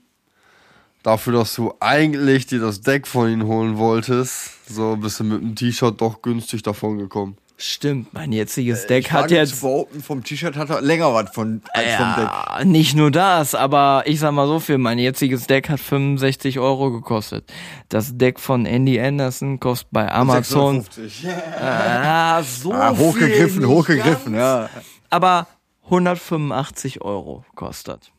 Dafür, dass du eigentlich dir das Deck von ihnen holen wolltest, so bist du mit dem T-Shirt doch günstig davon gekommen. Stimmt, mein jetziges Deck Ich hat jetzt behaupten, vom T-Shirt hat er länger was von, als vom Deck. Ja, nicht nur das, aber ich sag mal so viel, mein jetziges Deck hat 65 Euro gekostet. Das Deck von Andy Anderson kostet bei Amazon 650. ah, so Ah, hochgegriffen, viel, hochgegriffen, ganz, ja. Aber 185 Euro kostet.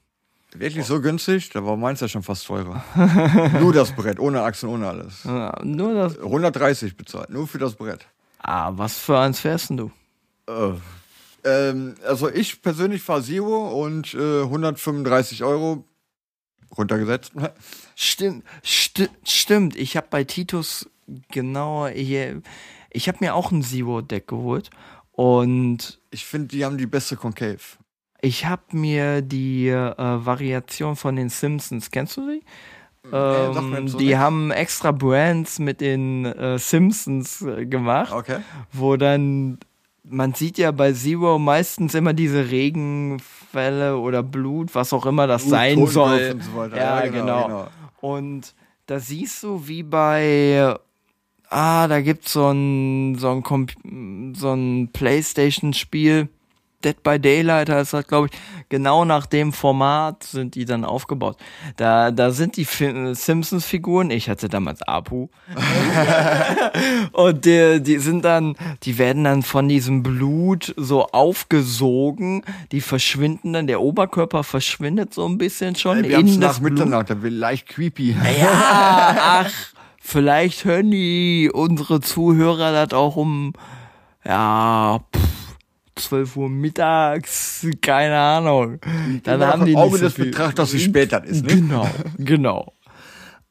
Wirklich so günstig? Da war meins ja schon fast teurer. nur das Brett, ohne Achsen, ohne alles. Ja, nur das. 130 bezahlt, nur für das Brett. Ah, was für eins fährst denn du? Ähm, also ich persönlich fahre Zero und äh, 135 Euro runtergesetzt. Stimmt, sti stimmt. Ich habe bei Titus genau hier. Ich habe mir auch ein Zero Deck geholt und Ich finde, die haben die beste Concave. Ich habe mir die äh, Variation von den Simpsons, kennst du die? Ähm, jetzt so die nichts. haben extra Brands mit den äh, Simpsons äh, gemacht, Okay. wo dann, man sieht ja bei Zero meistens immer diese Regenfälle oder Blut, was auch immer das Blut, sein Totenkopf soll. und so. Ja, Ja, genau, genau. genau. Und da siehst du, wie bei, ah, da gibt's so ein, so ein, so ein Playstation-Spiel, Dead by Daylight heißt das, glaube ich. Genau nach dem Format sind die dann aufgebaut. Da, da sind die Fi- Simpsons-Figuren. Ich hatte damals Apu. Und die, die sind dann, die werden dann von diesem Blut so aufgesogen. Die verschwinden dann, der Oberkörper verschwindet so ein bisschen schon Wir in das nach Blut. Mitternacht, da wird leicht creepy. Ja, ach, vielleicht hören die unsere Zuhörer das auch um, ja, pff, 12 Uhr mittags, keine Ahnung. Dann haben die Auge nicht so des. Betrachters, wie spät das ist. Ne? Genau, genau.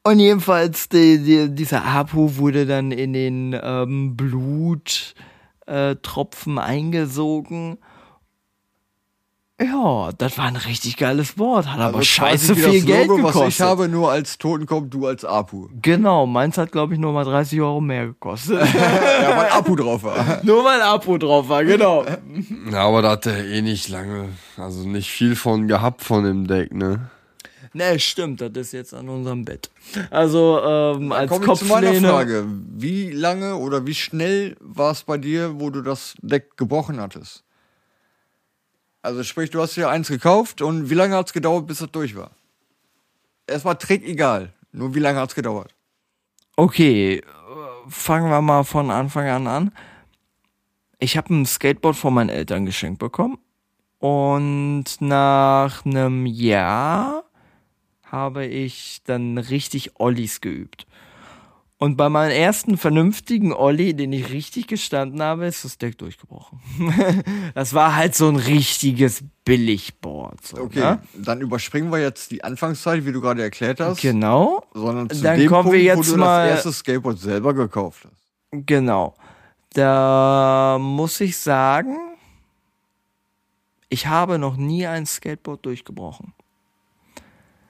Und jedenfalls, die, die, dieser Apu wurde dann in den ähm, Bluttropfen äh, eingesogen. Ja, das war ein richtig geiles Wort, hat aber Also scheiße quasi wie viel das Geld Logo, gekostet. Was ich habe, nur als Totenkopf, du als Apu. Genau, meins hat, glaube ich, nur mal 30 Euro mehr gekostet. Ja, weil Apu drauf war. nur weil Abo drauf war, genau. Ja, aber da hat er eh nicht lange, also nicht viel von gehabt von dem Deck, ne? ne, stimmt, das ist jetzt an unserem Bett. Also, ähm, als Kommen wir zu meiner Kopflehne. Frage. Wie lange oder wie schnell war es bei dir, wo du das Deck gebrochen hattest? Also sprich, du hast dir eins gekauft und wie lange hat es gedauert, bis das durch war? Erstmal Trick egal. Nur wie lange hat es gedauert? Okay, fangen wir mal von Anfang an an. Ich habe ein Skateboard von meinen Eltern geschenkt bekommen. Und nach einem Jahr habe ich dann richtig Ollies geübt. Und bei meinem ersten vernünftigen Olli, den ich richtig gestanden habe, ist das Deck durchgebrochen. das war halt so ein richtiges Billigboard. So, Okay, ne? dann überspringen wir jetzt die Anfangszeit, wie du gerade erklärt hast, Genau. sondern zu Dann dem kommen Punkt, wir wo jetzt du mal- das erste Skateboard selber gekauft hast. Genau. Da muss ich sagen, ich habe noch nie ein Skateboard durchgebrochen.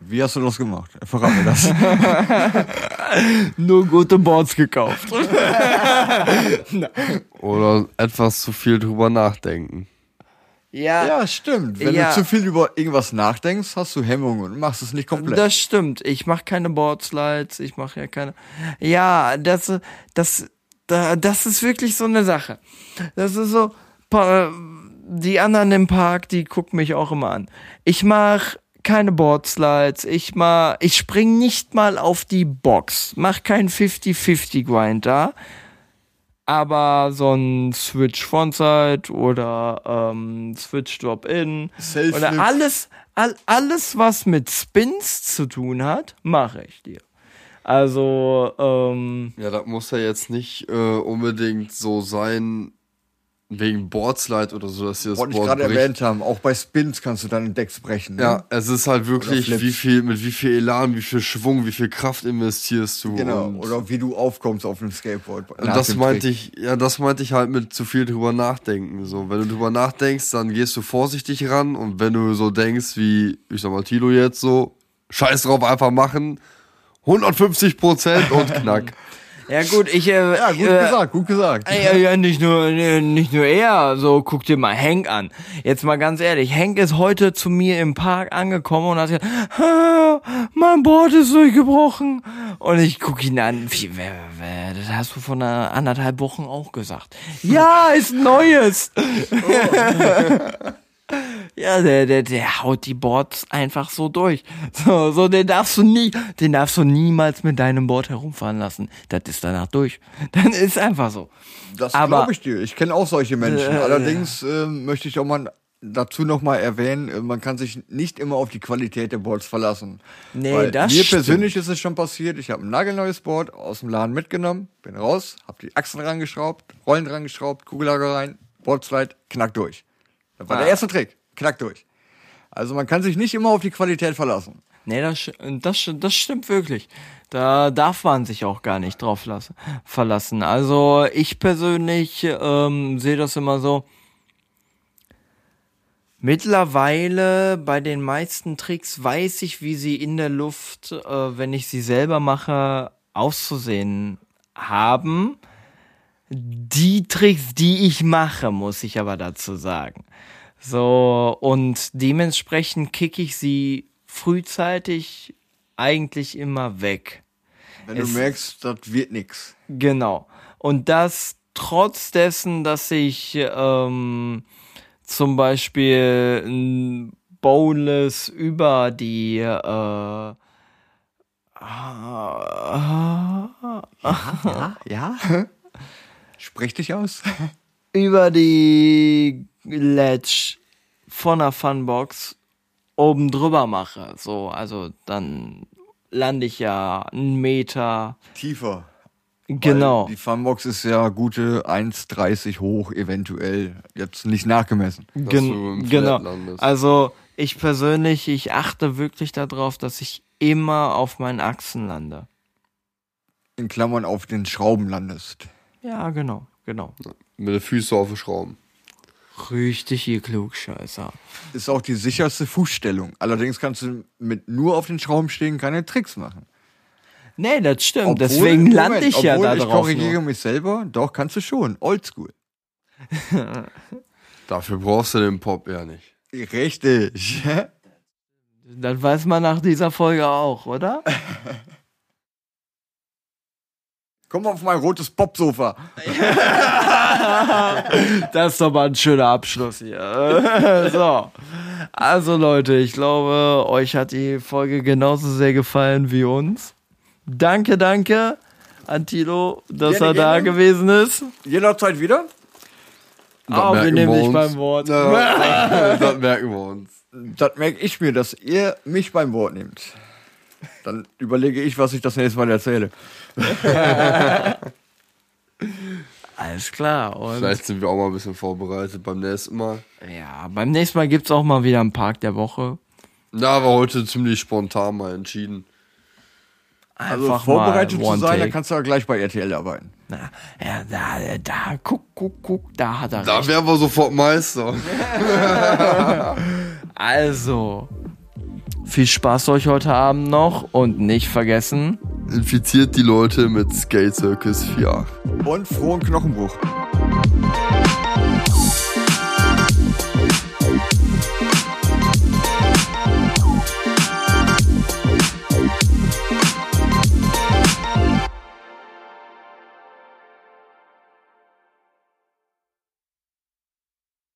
Wie hast du das gemacht? Verrat mir das. Nur gute Boards gekauft. Oder etwas zu viel drüber nachdenken. ja, ja, stimmt. Wenn Ja. du zu viel über irgendwas nachdenkst, hast du Hemmungen und machst es nicht komplett. Das stimmt. Ich mache keine Boardslides, ich mache ja keine. Ja, das, das, da- das ist wirklich so eine Sache. Das ist so. Die anderen im Park, die gucken mich auch immer an. Ich mache keine Boardslides. Ich mach, ich spring nicht mal auf die Box. Mach keinen 50-50 Grind da. Aber so ein Switch Frontside oder ähm, Switch Drop In oder alles, all, alles, was mit Spins zu tun hat, mache ich dir. Also, ähm, Ja, das muss ja jetzt nicht äh, unbedingt so sein, wegen Boardslide oder so, dass ihr das Wollte ich Board gerade bricht. erwähnt haben. Auch bei Spins kannst du deine Decks brechen. Ne? Ja, es ist halt wirklich, wie viel, mit wie viel Elan, wie viel Schwung, wie viel Kraft investierst du. Genau. Oder wie du aufkommst auf dem Skateboard. das meinte Trick. ich, ja, das meinte ich halt mit zu viel drüber nachdenken. So, wenn du drüber nachdenkst, dann gehst du vorsichtig ran und wenn du so denkst, wie, ich sag mal, Tilo jetzt so, scheiß drauf, einfach machen, 150 Prozent und knack. ja gut, ich, äh, Ja, gut äh, gesagt, gut gesagt. Ja, ja, nicht nur, äh, nicht nur er, so guck dir mal Hank an. Jetzt mal ganz ehrlich, Hank ist heute zu mir im Park angekommen und hat gesagt, "Ah, mein Board ist durchgebrochen. Und ich guck ihn an, wie, wer, wer, das hast du vor einer anderthalb Wochen auch gesagt. Ja, ist neues. Ja, der, der, der haut die Boards einfach so durch. So, so, den darfst du nie, den darfst du niemals mit deinem Board herumfahren lassen. Das ist danach durch. Dann ist einfach so. Das glaube ich dir. Ich kenne auch solche Menschen. Äh, Allerdings äh, möchte ich auch mal dazu noch mal erwähnen, äh, man kann sich nicht immer auf die Qualität der Boards verlassen. Nee, Weil das Mir stimmt. persönlich ist es schon passiert, ich habe ein nagelneues Board aus dem Laden mitgenommen, bin raus, habe die Achsen rangeschraubt, Rollen rangeschraubt, Kugellager rein, Boardslide, knack durch. Das war Ah. der erste Trick, knack durch. Also man kann sich nicht immer auf die Qualität verlassen. Nee, das, das, das stimmt wirklich. Da darf man sich auch gar nicht drauf lassen, verlassen. Also ich persönlich ähm, sehe das immer so. Mittlerweile bei den meisten Tricks weiß ich, wie sie in der Luft, äh, wenn ich sie selber mache, auszusehen haben. Die Tricks, die ich mache, muss ich aber dazu sagen. So, und dementsprechend kicke ich sie frühzeitig eigentlich immer weg. Wenn Es- du merkst, das wird nix. Genau. Und das trotz dessen, dass ich ähm, zum Beispiel ein Boneless über die äh, Ja? Sprech dich aus. über die Ledge von der Funbox oben drüber mache. So, also dann lande ich ja einen Meter. Tiefer. Genau. Weil Die Funbox ist ja gute 1,30 hoch, eventuell. Jetzt nicht nachgemessen. Gen genau. Also ich persönlich, ich achte wirklich darauf, dass ich immer auf meinen Achsen lande. In Klammern auf den Schrauben landest. Ja, genau, genau. Mit den Füßen auf den Schrauben. Richtig, ihr Klugscheißer. Ist auch die sicherste Fußstellung. Allerdings kannst du mit nur auf den Schrauben stehen keine Tricks machen. Nee, das stimmt. Obwohl- Deswegen lande Moment, ich ja da Ich drauf. korrigiere nur. mich selber. Doch, kannst du schon. Oldschool. Dafür brauchst du den Pop ja nicht. Richtig. Das weiß man nach dieser Folge auch, oder? Komm auf mein rotes Popsofa. Das ist doch mal ein schöner Abschluss hier. so. Also Leute, ich glaube, euch hat die Folge genauso sehr gefallen wie uns. Danke, danke an Tilo, dass Gerne, er da gerne. gewesen ist. Jederzeit wieder. Ah, wir merken nehmen wir dich beim Wort. Ja, das merken wir uns. Das merke ich mir, dass ihr mich beim Wort nehmt. Dann überlege ich, was ich das nächste Mal erzähle. Alles klar. Und Vielleicht sind wir auch mal ein bisschen vorbereitet beim nächsten Mal. ja, beim nächsten Mal gibt's auch mal wieder einen Park der Woche. Da war heute ziemlich spontan mal entschieden. Also Einfach vorbereitet mal zu sein, dann Take. kannst du ja gleich bei RTL arbeiten. Na, ja, da, da, guck, guck, guck, da hat er Da wären wir sofort Meister. Also, Viel Spaß euch heute Abend noch und nicht vergessen. Infiziert die Leute mit Skate Circus 4. Und frohen Knochenbruch.